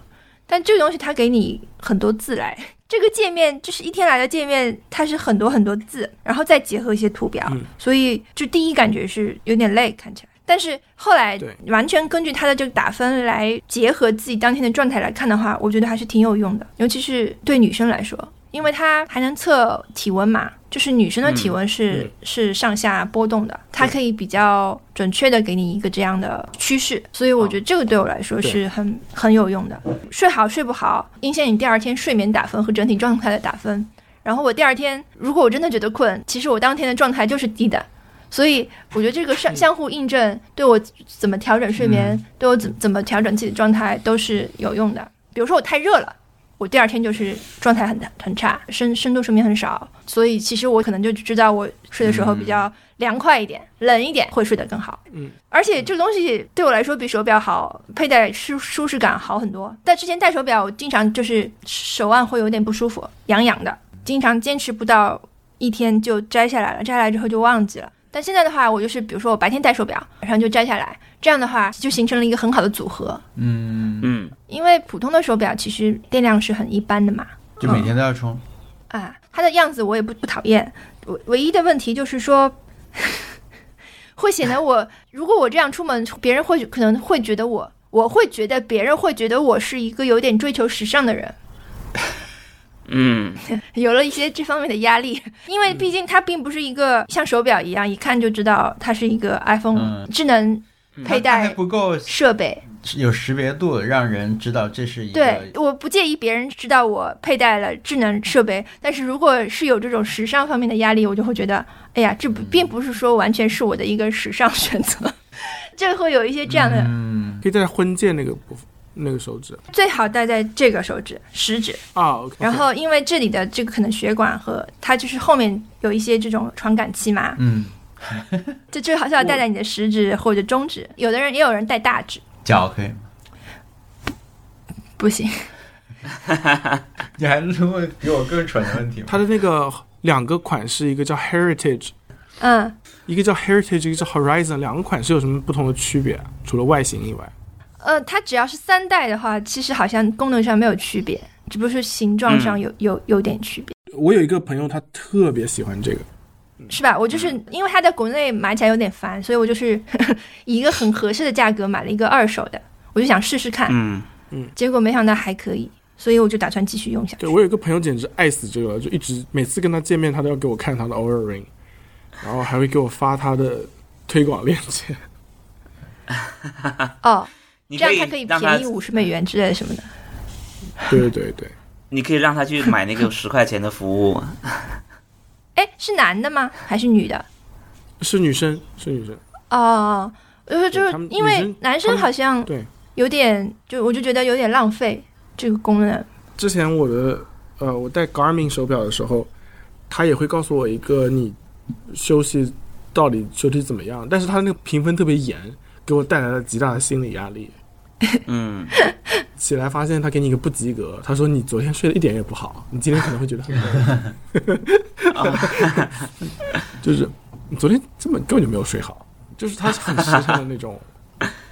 但这个东西它给你很多字来，这个界面就是一天来的界面，它是很多很多字，然后再结合一些图表，嗯。所以就第一感觉是有点累，看起来。但是后来完全根据它的这个打分来结合自己当天的状态来看的话，我觉得还是挺有用的，尤其是对女生来说，因为它还能测体温嘛，就是女生的体温是、嗯是上下波动的，它可以比较准确的给你一个这样的趋势，所以我觉得这个对我来说是很很有用的。睡好睡不好，影响你第二天睡眠打分和整体状态的打分。然后我第二天，如果我真的觉得困，其实我当天的状态就是低的，所以我觉得这个相相互印证，对我怎么调整睡眠，对我怎怎么调整自己的状态都是有用的。比如说我太热了，我第二天就是状态很很差，深深度睡眠很少，所以其实我可能就知道我睡的时候比较凉快一点，冷一点会睡得更好。嗯，而且这个东西对我来说比手表好，佩戴舒舒适感好很多。但之前戴手表，我经常就是手腕会有点不舒服，痒痒的，经常坚持不到一天就摘下来了，摘下来之后就忘记了。但现在的话，我就是比如说我白天戴手表，晚上就摘下来，这样的话就形成了一个很好的组合。嗯，嗯，因为普通的手表其实电量是很一般的嘛，就每天都要充。啊，它的样子我也不不讨厌，唯唯一的问题就是说，会显得我如果我这样出门，别人会可能会觉得我，我会觉得别人会觉得我是一个有点追求时尚的人，嗯，有了一些这方面的压力，因为毕竟它并不是一个像手表一样一看就知道它是一个 iPhone 嗯。智能佩戴不够设备。有识别度，让人知道这是一对，我不介意别人知道我佩戴了智能设备，但是如果是有这种时尚方面的压力，我就会觉得，哎呀，这不并不是说完全是我的一个时尚选择，这会有一些这样的。嗯，可以戴在婚戒那个部分，那个手指最好戴在这个手指食指，啊。然后因为这里的这个可能血管和它就是后面有一些这种传感器嘛，嗯，就最好是要戴在你的食指或者中指，有的人也有人戴大指，脚可以吗？不行。你还能问比我更蠢的问题吗？它的那个两个款式，一个叫 Heritage，嗯，一个叫 Heritage，一个叫 Horizon，两个款式有什么不同的区别啊？除了外形以外，呃，它只要是三代的话，其实好像功能上没有区别，只不过是形状上有、有有点区别。我有一个朋友，他特别喜欢这个，是吧？我就是因为它在国内买起来有点烦，所以我就是 以一个很合适的价格买了一个二手的，我就想试试看，嗯嗯，结果没想到还可以，所以我就打算继续用下去对。我有一个朋友简直爱死这个了，就一直每次跟他见面，他都要给我看他的 Oura Ring，然后还会给我发他的推广链接。哦，你可以这样他可以便宜，五十美元之类的什么的。对对对，你可以让他去买那个十块钱的服务。哎，是男的吗？还是女的？是女生，是女生。哦，呃，就是就是因为男生好像对有点，就我就觉得有点浪费这个功能。之前我的呃，我戴 Garmin 手表的时候，他也会告诉我一个你休息到底休息怎么样，但是他那个评分特别严，给我带来了极大的心理压力。嗯，起来发现他给你一个不及格，他说你昨天睡得一点也不好，你今天可能会觉得很累，就是你 昨天根本根本就没有睡好，就是他是很实诚的那种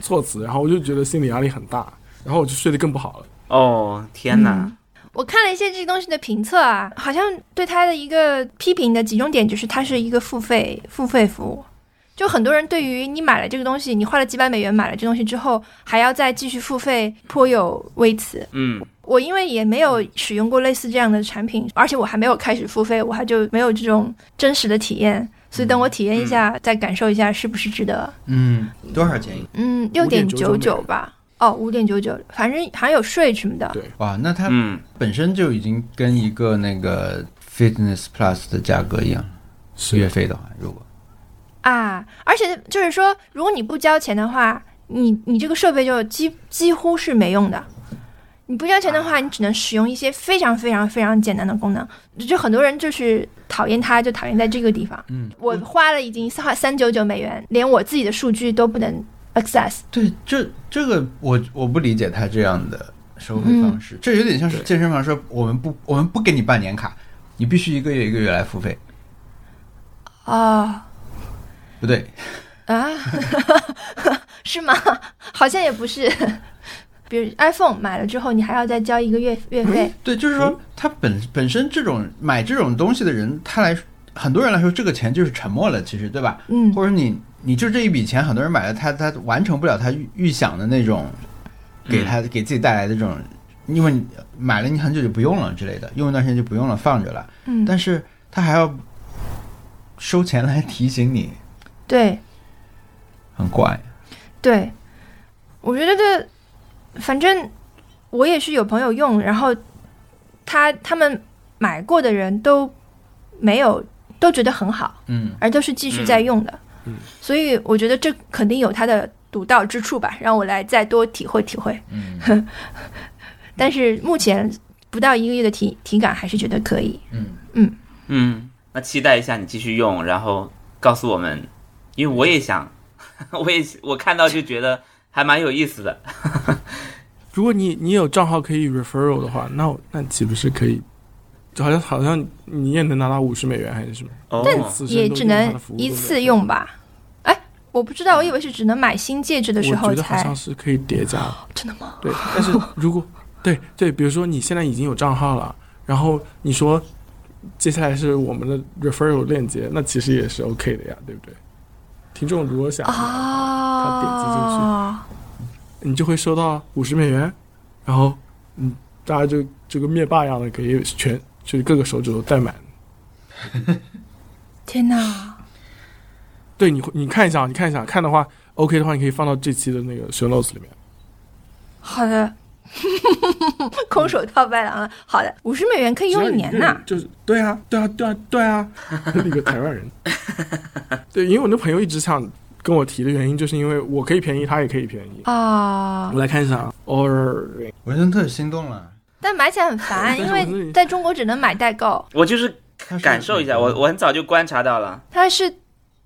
措辞，然后我就觉得心理压力很大，然后我就睡得更不好了。哦，天哪，嗯。我看了一些这个东西的评测啊，好像对它的一个批评的集中点就是它是一个付费付费服务。就很多人对于你买了这个东西，你花了几百美元买了这东西之后，还要再继续付费，颇有微词。嗯我因为也没有使用过类似这样的产品，而且我还没有开始付费，我还就没有这种真实的体验，所以等我体验一下，再感受一下是不是值得。嗯，多少钱？嗯，六点九九吧。哦，五点九九，反正还有税什么的。对哇，那它嗯，本身就已经跟一个那个 Fitness Plus 的价格一样，月费的话，如果啊，而且就是说，如果你不交钱的话，你你这个设备就几几乎是没用的。你不交钱的话，你只能使用一些非常非常非常简单的功能。就很多人就是讨厌它，就讨厌在这个地方。嗯，我花了已经三三九九美元，连我自己的数据都不能 access。对，这这个我我不理解他这样的收费方式，这有点像是健身房说我们不我们不给你办年卡，你必须一个月一个月来付费，哦不对？啊，是吗？好像也不是。比如 iPhone 买了之后，你还要再交一个月月费。对，就是说他本本身这种买这种东西的人，他来很多人来说，这个钱就是沉默了，其实对吧？嗯或者你你就这一笔钱，很多人买了，他他完成不了他预预想的那种，给他给自己带来的这种，因为你买了你很久就不用了之类的，用一段时间就不用了，放着了，嗯，但是他还要收钱来提醒你，对。很怪。对，我觉得这，反正我也是有朋友用，然后他他们买过的人都没有都觉得很好，嗯，而都是继续在用的。嗯所以我觉得这肯定有它的独到之处吧，让我来再多体会体会。嗯 但是目前不到一个月的体体感还是觉得可以。嗯嗯嗯，那期待一下你继续用，然后告诉我们，因为我也想，我也我看到就觉得还蛮有意思的。如果你你有账号可以 referral 的话，那那岂不是可以？就好像好像你也能拿到五十美元还是什么？哦，此生都也只能一次用吧。哎，我不知道，我以为是只能买新戒指的时候我觉得好才像是可以叠加的。真的吗？对，但是如果对对，比如说你现在已经有账号了，然后你说接下来是我们的 referral 链接，那其实也是 OK 的呀，对不对？听众如果想，啊，他点击进去你就会收到五十美元，然后嗯，大家就这个灭霸一样的可以全就是各个手指都戴满。天哪！对，你会你看一下，你看一下，看的话 OK 的话，你可以放到这期的那个 show notes 里面。好的，空手套白狼了。好的，五十美元可以用一年呢。就是对啊，对啊，对啊，对啊，那个台湾人。对，因为我那朋友一直想跟我提的原因，就是因为我可以便宜，他也可以便宜。啊我，来看一下，or 文森特心动了，但买起来很烦，因为在中国只能买代购，我就是感受一下，我我很早就观察到了。它是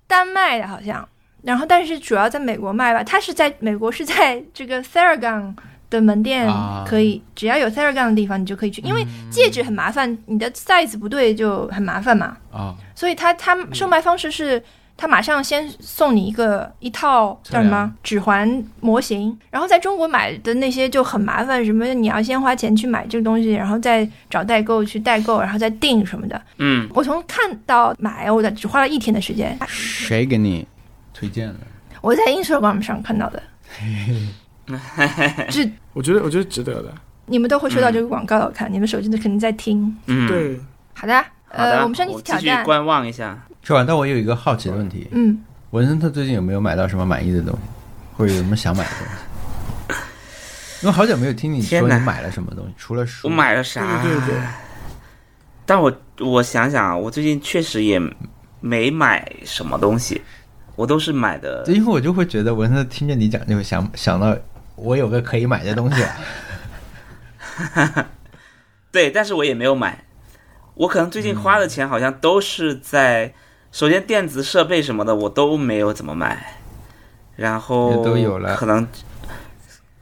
单卖的，好像。然后，但是主要在美国卖吧，它是在美国是在这个 Theragun 的门店啊可以，只要有 Theragun 的地方你就可以去，因为戒指很麻烦，你的 size 不对就很麻烦嘛。啊，所以他他售卖方式是，他马上先送你一个一套叫什么指环模型，然后在中国买的那些就很麻烦，什么你要先花钱去买这个东西，然后再找代购去代购，然后再订什么的。嗯，我从看到买，我的只花了一天的时间，谁给你推荐的？我在 Instagram 上看到的。这 我觉得我觉得值得的。你们都会收到这个广告，我看你们手机都肯定在听。嗯，对，好的，呃，我们身体挑战，观望一下。说完，但我有一个好奇的问题，嗯，文森特最近有没有买到什么满意的东西，或者有什么想买的东西？因为好久没有听你说你买了什么东西，除了书。我买了啥？对对对但我我想想啊，我最近确实也没买什么东西，我都是买的，因为我就会觉得文森特听着你讲，就会想想到我有个可以买的东西了。对，但是我也没有买。我可能最近花的钱好像都是在，首先电子设备什么的我都没有怎么买，然后也都有了可能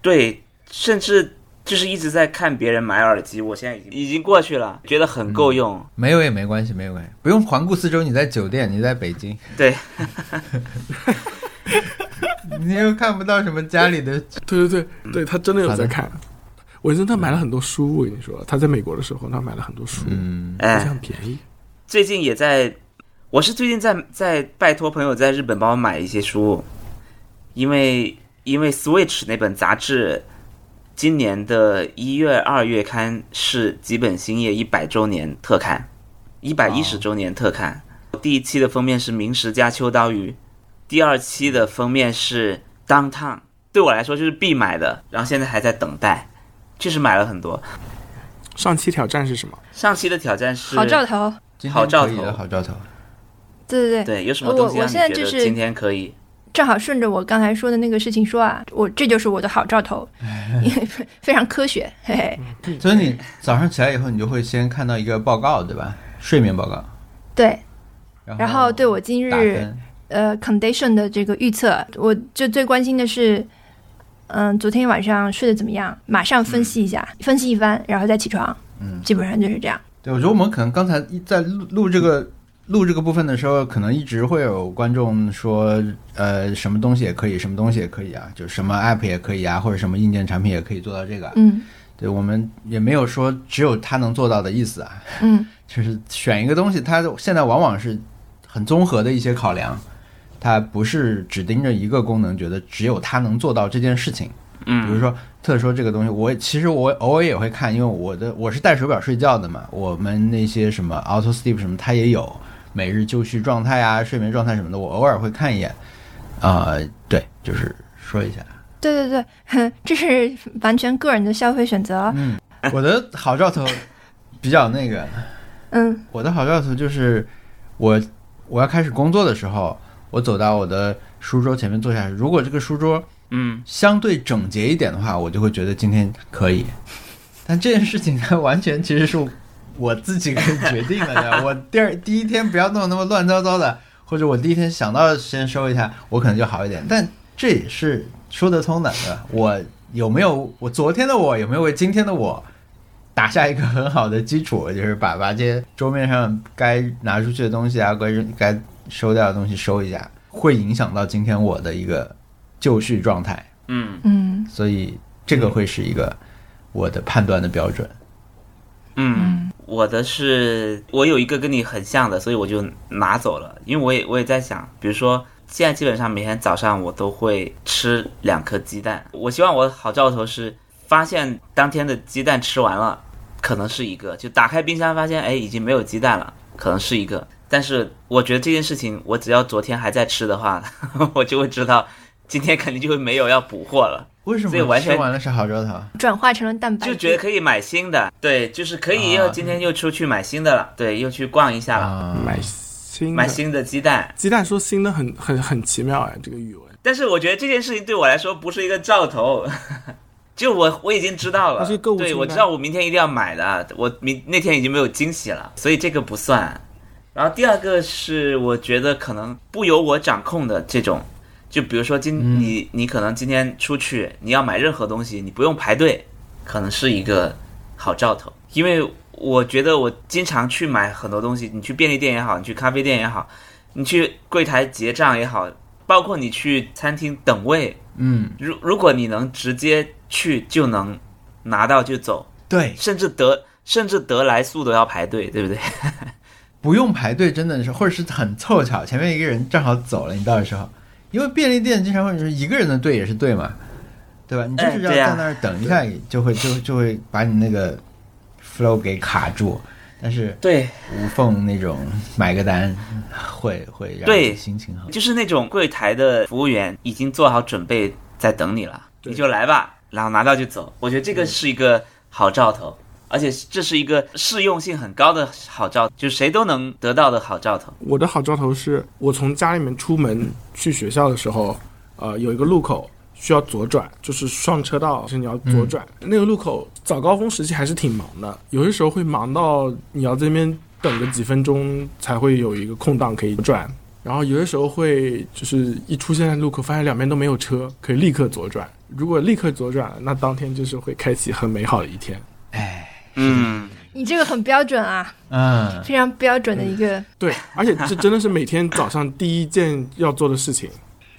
对，甚至就是一直在看别人买耳机，我现在已经已经过去了，觉得很够用。没有也没关系，没有关系，不用环顾四周。你在酒店，你在北京，对，你又看不到什么家里的。对对对对，他真的有在看。文森特买了很多书，我跟你说，他在美国的时候，他买了很多书，嗯，而且哎，很便宜。最近也在，我是最近在在拜托朋友在日本帮我买一些书，因为因为 Switch 那本杂志，今年的一月二月刊是吉本兴业一百周年特刊，一百一十周年特刊。第一期的封面是明石家秋刀鱼，第二期的封面是 Downtown，对我来说就是必买的，然后现在还在等待，确实买了很多。上期挑战是什么？上期的挑战是好兆头，今天好兆头好兆头。对对对，对，有什么东西我我现在就是觉得今天可以？正好顺着我刚才说的那个事情说啊，我这就是我的好兆头，因为非常科学，嘿嘿。所以你早上起来以后，你就会先看到一个报告，对吧？睡眠报告，对，然后然后对我今日分呃 condition 的这个预测，我就最关心的是，嗯，昨天晚上睡得怎么样？马上分析一下，分析一番，然后再起床。嗯，基本上就是这样。对，我觉得我们可能刚才一在录录这个录这个部分的时候，可能一直会有观众说，呃，什么东西也可以，什么东西也可以啊，就什么 app 也可以啊，或者什么硬件产品也可以做到这个。嗯对我们也没有说只有他能做到的意思啊，嗯 就是选一个东西，它现在往往是很综合的一些考量，它不是只盯着一个功能，觉得只有它能做到这件事情。嗯，比如说特说这个东西，我其实我偶尔也会看，因为我的我是戴手表睡觉的嘛，我们那些什么 Auto Sleep 什么它也有每日就绪状态啊、睡眠状态什么的，我偶尔会看一眼。啊、对，就是说一下。对对对，哼 这是完全个人的消费选择。嗯，我的好兆头比较那个，嗯我的好兆头就是我我要开始工作的时候，我走到我的书桌前面坐下，如果这个书桌嗯相对整洁一点的话，我就会觉得今天可以。但这件事情它，完全其实是我自己可以决定的。对吧 我第二第一天不要弄得那么乱糟糟的，或者我第一天想到先收一下，我可能就好一点。但这也是说得通的，对吧？我有没有我昨天的我有没有为今天的我打下一个很好的基础？就是把把这些桌面上该拿出去的东西啊，该扔该收掉的东西收一下，会影响到今天我的一个就绪状态。嗯。嗯。所以这个会是一个我的判断的标准。嗯，我的是我有一个跟你很像的，所以我就拿走了，因为我也我也在想，比如说现在基本上每天早上我都会吃两颗鸡蛋，我希望我好兆头是发现当天的鸡蛋吃完了，可能是一个，就打开冰箱发现哎已经没有鸡蛋了，可能是一个，但是我觉得这件事情我只要昨天还在吃的话，我就会知道今天肯定就会没有要补货了。为什么？所以完全吃完了是好兆头？转化成了蛋白，就觉得可以买新的，对，就是可以啊。又今天又出去买新的了，对，又去逛一下了，啊，买新买新的鸡蛋。鸡蛋说新的很很很奇妙哎，这个语文但是我觉得这件事情对我来说不是一个兆头，就我我已经知道了，对我知道我明天一定要买的，我明那天已经没有惊喜了，所以这个不算。然后第二个是我觉得可能不由我掌控的这种，就比如说今嗯。你你可能今天出去你要买任何东西，你不用排队，可能是一个好兆头，因为我觉得我经常去买很多东西，你去便利店也好，你去咖啡店也好，你去柜台结账也好，包括你去餐厅等位，嗯，如如果你能直接去就能拿到就走，对，甚至得甚至得来速都要排队，对不对？不用排队真的是，或者是很凑巧，前面一个人正好走了，你到的时候，因为便利店经常会是一个人的队也是队嘛，对吧？你就是要在那儿等一下，就会就就会把你那个 flow 给卡住。但是对，无缝那种买个单，会会让对你心情好。就是那种柜台的服务员已经做好准备在等你了，你就来吧，然后拿到就走。我觉得这个是一个好兆头，而且这是一个适用性很高的好兆，就是谁都能得到的好兆头。我的好兆头是我从家里面出门去学校的时候，呃，有一个路口需要左转，就是双车道，是你要左转。那个路口早高峰时期还是挺忙的，有些时候会忙到你要在那边等个几分钟才会有一个空档可以转。然后有些时候会就是一出现在路口，发现两边都没有车，可以立刻左转。如果立刻左转，那当天就是会开启很美好的一天。哎，嗯，你这个很标准啊，嗯，非常标准的一个。对，而且这真的是每天早上第一件要做的事情，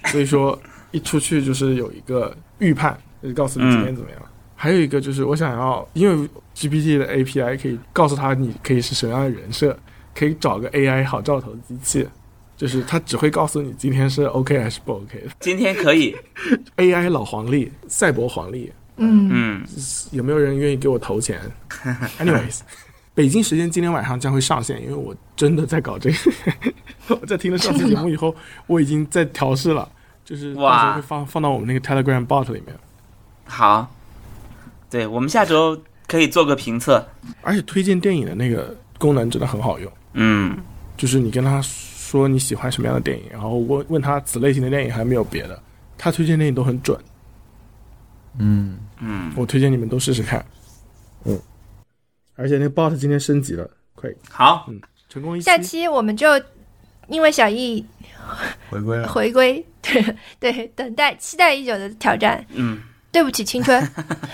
所以说一出去就是有一个预判，就是告诉你今天怎么样。还有一个就是我想要，因为 GPT 的 API 可以告诉他你可以是什么样的人设，可以找个 AI 好兆头机器，就是他只会告诉你今天是 OK 还是不 OK 的。今天可以，AI 老黄历，赛博黄历，嗯，嗯，有没有人愿意给我投钱？Anyways，北京时间今天晚上将会上线，因为我真的在搞这个。我在听了上期节目以后，我已经在调试了，就是到时候会放放到我们那个 Telegram bot 里面。好，对我们下周可以做个评测。而且推荐电影的那个功能真的很好用，嗯，就是你跟他说你喜欢什么样的电影，然后问问他此类型的电影还没有别的，他推荐电影都很准。嗯，嗯，我推荐你们都试试看。嗯，而且那个 bot 今天升级了，快好，嗯，成功一期下期我们就因为小易回归了。回归，对对，等待期待已久的挑战。嗯，对不起，青春，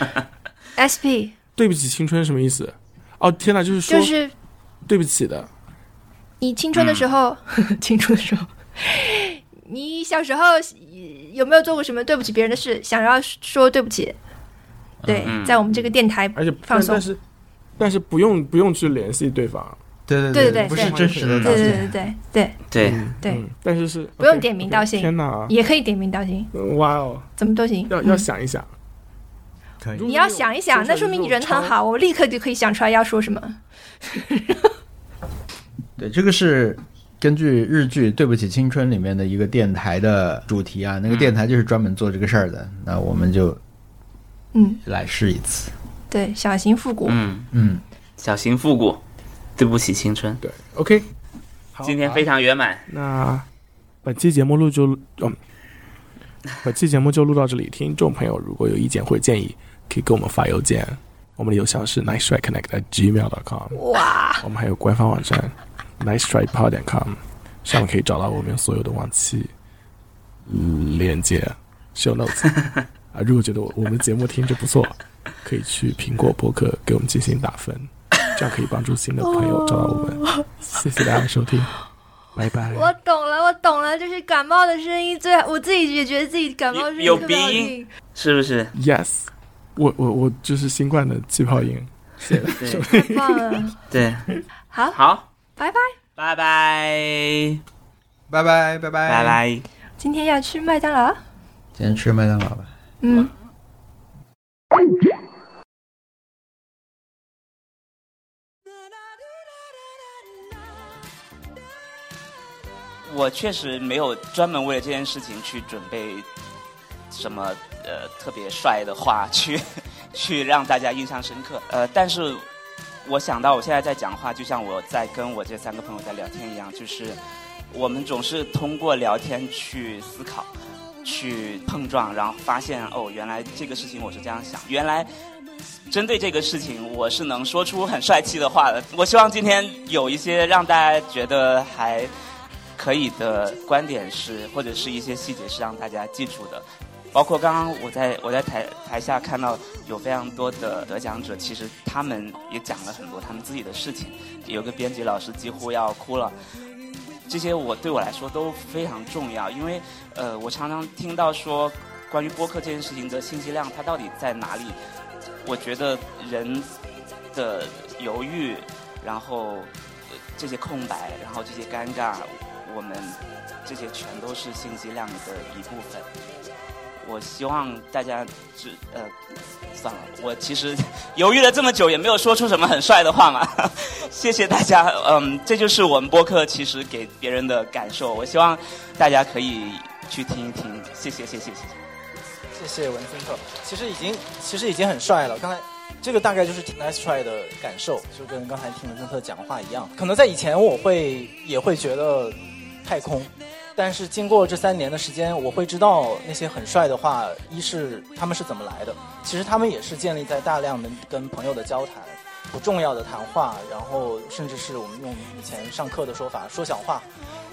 SP 对不起青春什么意思？哦天哪，就是说就是对不起的。你青春的时候，青春的时候，你小时候有没有做过什么对不起别人的事？想要说对不起？对，嗯。在我们这个电台而且放松。但但是但是不用不用去联系对方，对对对对不是对。真实的道对对对。对对，对，嗯对。嗯但是是不用点名道姓。天哪，也可以点名道姓，哇哦，怎么都行。要要想一想，可以。你要想一想，那说明你人很好，我立刻就可以想出来要说什么。对，这个是根据日剧《对不起青春》里面的一个电台的主题啊，那个电台就是专门做这个事儿的。那我们就嗯，来试一次。对，小型复古。嗯，嗯，小型复古，对不起青春，对，OK，好今天非常圆满。那本期节目录就嗯，本期节目就录到这里。听众朋友如果有意见或者建议，可以给我们发邮件，我们的邮箱是 nice try connect at gmail.com。哇，我们还有官方网站 nice try pod.com，上面可以找到我们所有的往期嗯链接 show notes 啊。如果觉得我我们的节目听着不错，可以去苹果播客给我们进行打分，这样可以帮助新的朋友找到我们。谢谢大家的收听，拜拜。我懂了，我懂了，就是感冒的声音最，我自己也觉得自己感冒的声音有鼻音。是不是？Yes，我我我就是新冠的气泡音。对太棒了，对，好，好，拜拜。拜拜，拜拜拜拜拜。拜。今天要去麦当劳？今天吃麦当劳吧。嗯，我确实没有专门为了这件事情去准备什么呃特别帅的话去 去让大家印象深刻。呃，但是我想到我现在在讲话，就像我在跟我这三个朋友在聊天一样，就是我们总是通过聊天去思考、去碰撞，然后发现哦，原来这个事情我是这样想，原来。针对这个事情，我是能说出很帅气的话的。我希望今天有一些让大家觉得还可以的观点是，或者是一些细节是让大家记住的。包括刚刚我在我在台台下看到有非常多的得奖者，其实他们也讲了很多他们自己的事情。有个编辑老师几乎要哭了，这些我对我来说都非常重要，因为呃，我常常听到说关于播客这件事情的信息量它到底在哪里？我觉得人的犹豫，然后、这些空白，然后这些尴尬，我们这些全都是信息量的一部分。我希望大家只呃，算了，我其实犹豫了这么久，也没有说出什么很帅的话嘛。谢谢大家，嗯，这就是我们播客其实给别人的感受。我希望大家可以去听一听，谢谢，谢谢，谢谢。谢谢文森特，其实已经其实已经很帅了。刚才这个大概就是 Nice Try 的感受，就跟刚才听文森特讲话一样。可能在以前我会也会觉得太空，但是经过这三年的时间，我会知道那些很帅的话，一是他们是怎么来的，其实他们也是建立在大量的跟朋友的交谈。不重要的谈话，然后甚至是我们用以前上课的说法说小话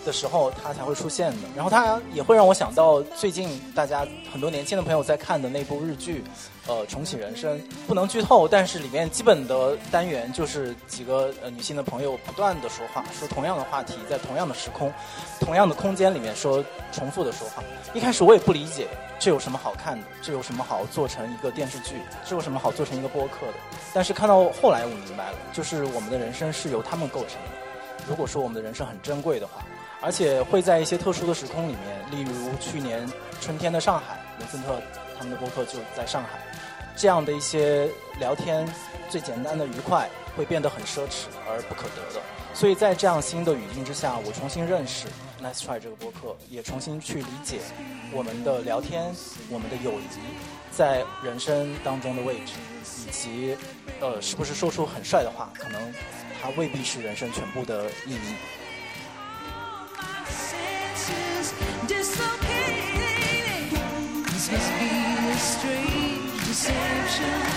的时候，他才会出现的。然后他也会让我想到最近大家很多年轻的朋友在看的那部日剧，呃，《重启人生》。不能剧透，但是里面基本的单元就是几个呃女性的朋友不断的说话，说同样的话题，在同样的时空、同样的空间里面说重复的说话。一开始我也不理解这有什么好看的，这有什么好做成一个电视剧，这有什么好做成一个播客的。但是看到后来我明白了，就是我们的人生是由他们构成的。如果说我们的人生很珍贵的话，而且会在一些特殊的时空里面，例如去年春天的上海，文森特他们的播客就在上海，这样的一些聊天最简单的愉快，会变得很奢侈而不可得的。所以在这样新的语境之下，我重新认识 Nice Try 这个播客，也重新去理解我们的聊天、我们的友谊在人生当中的位置，以及呃，是不是说出很帅的话，可能它未必是人生全部的意义。conception.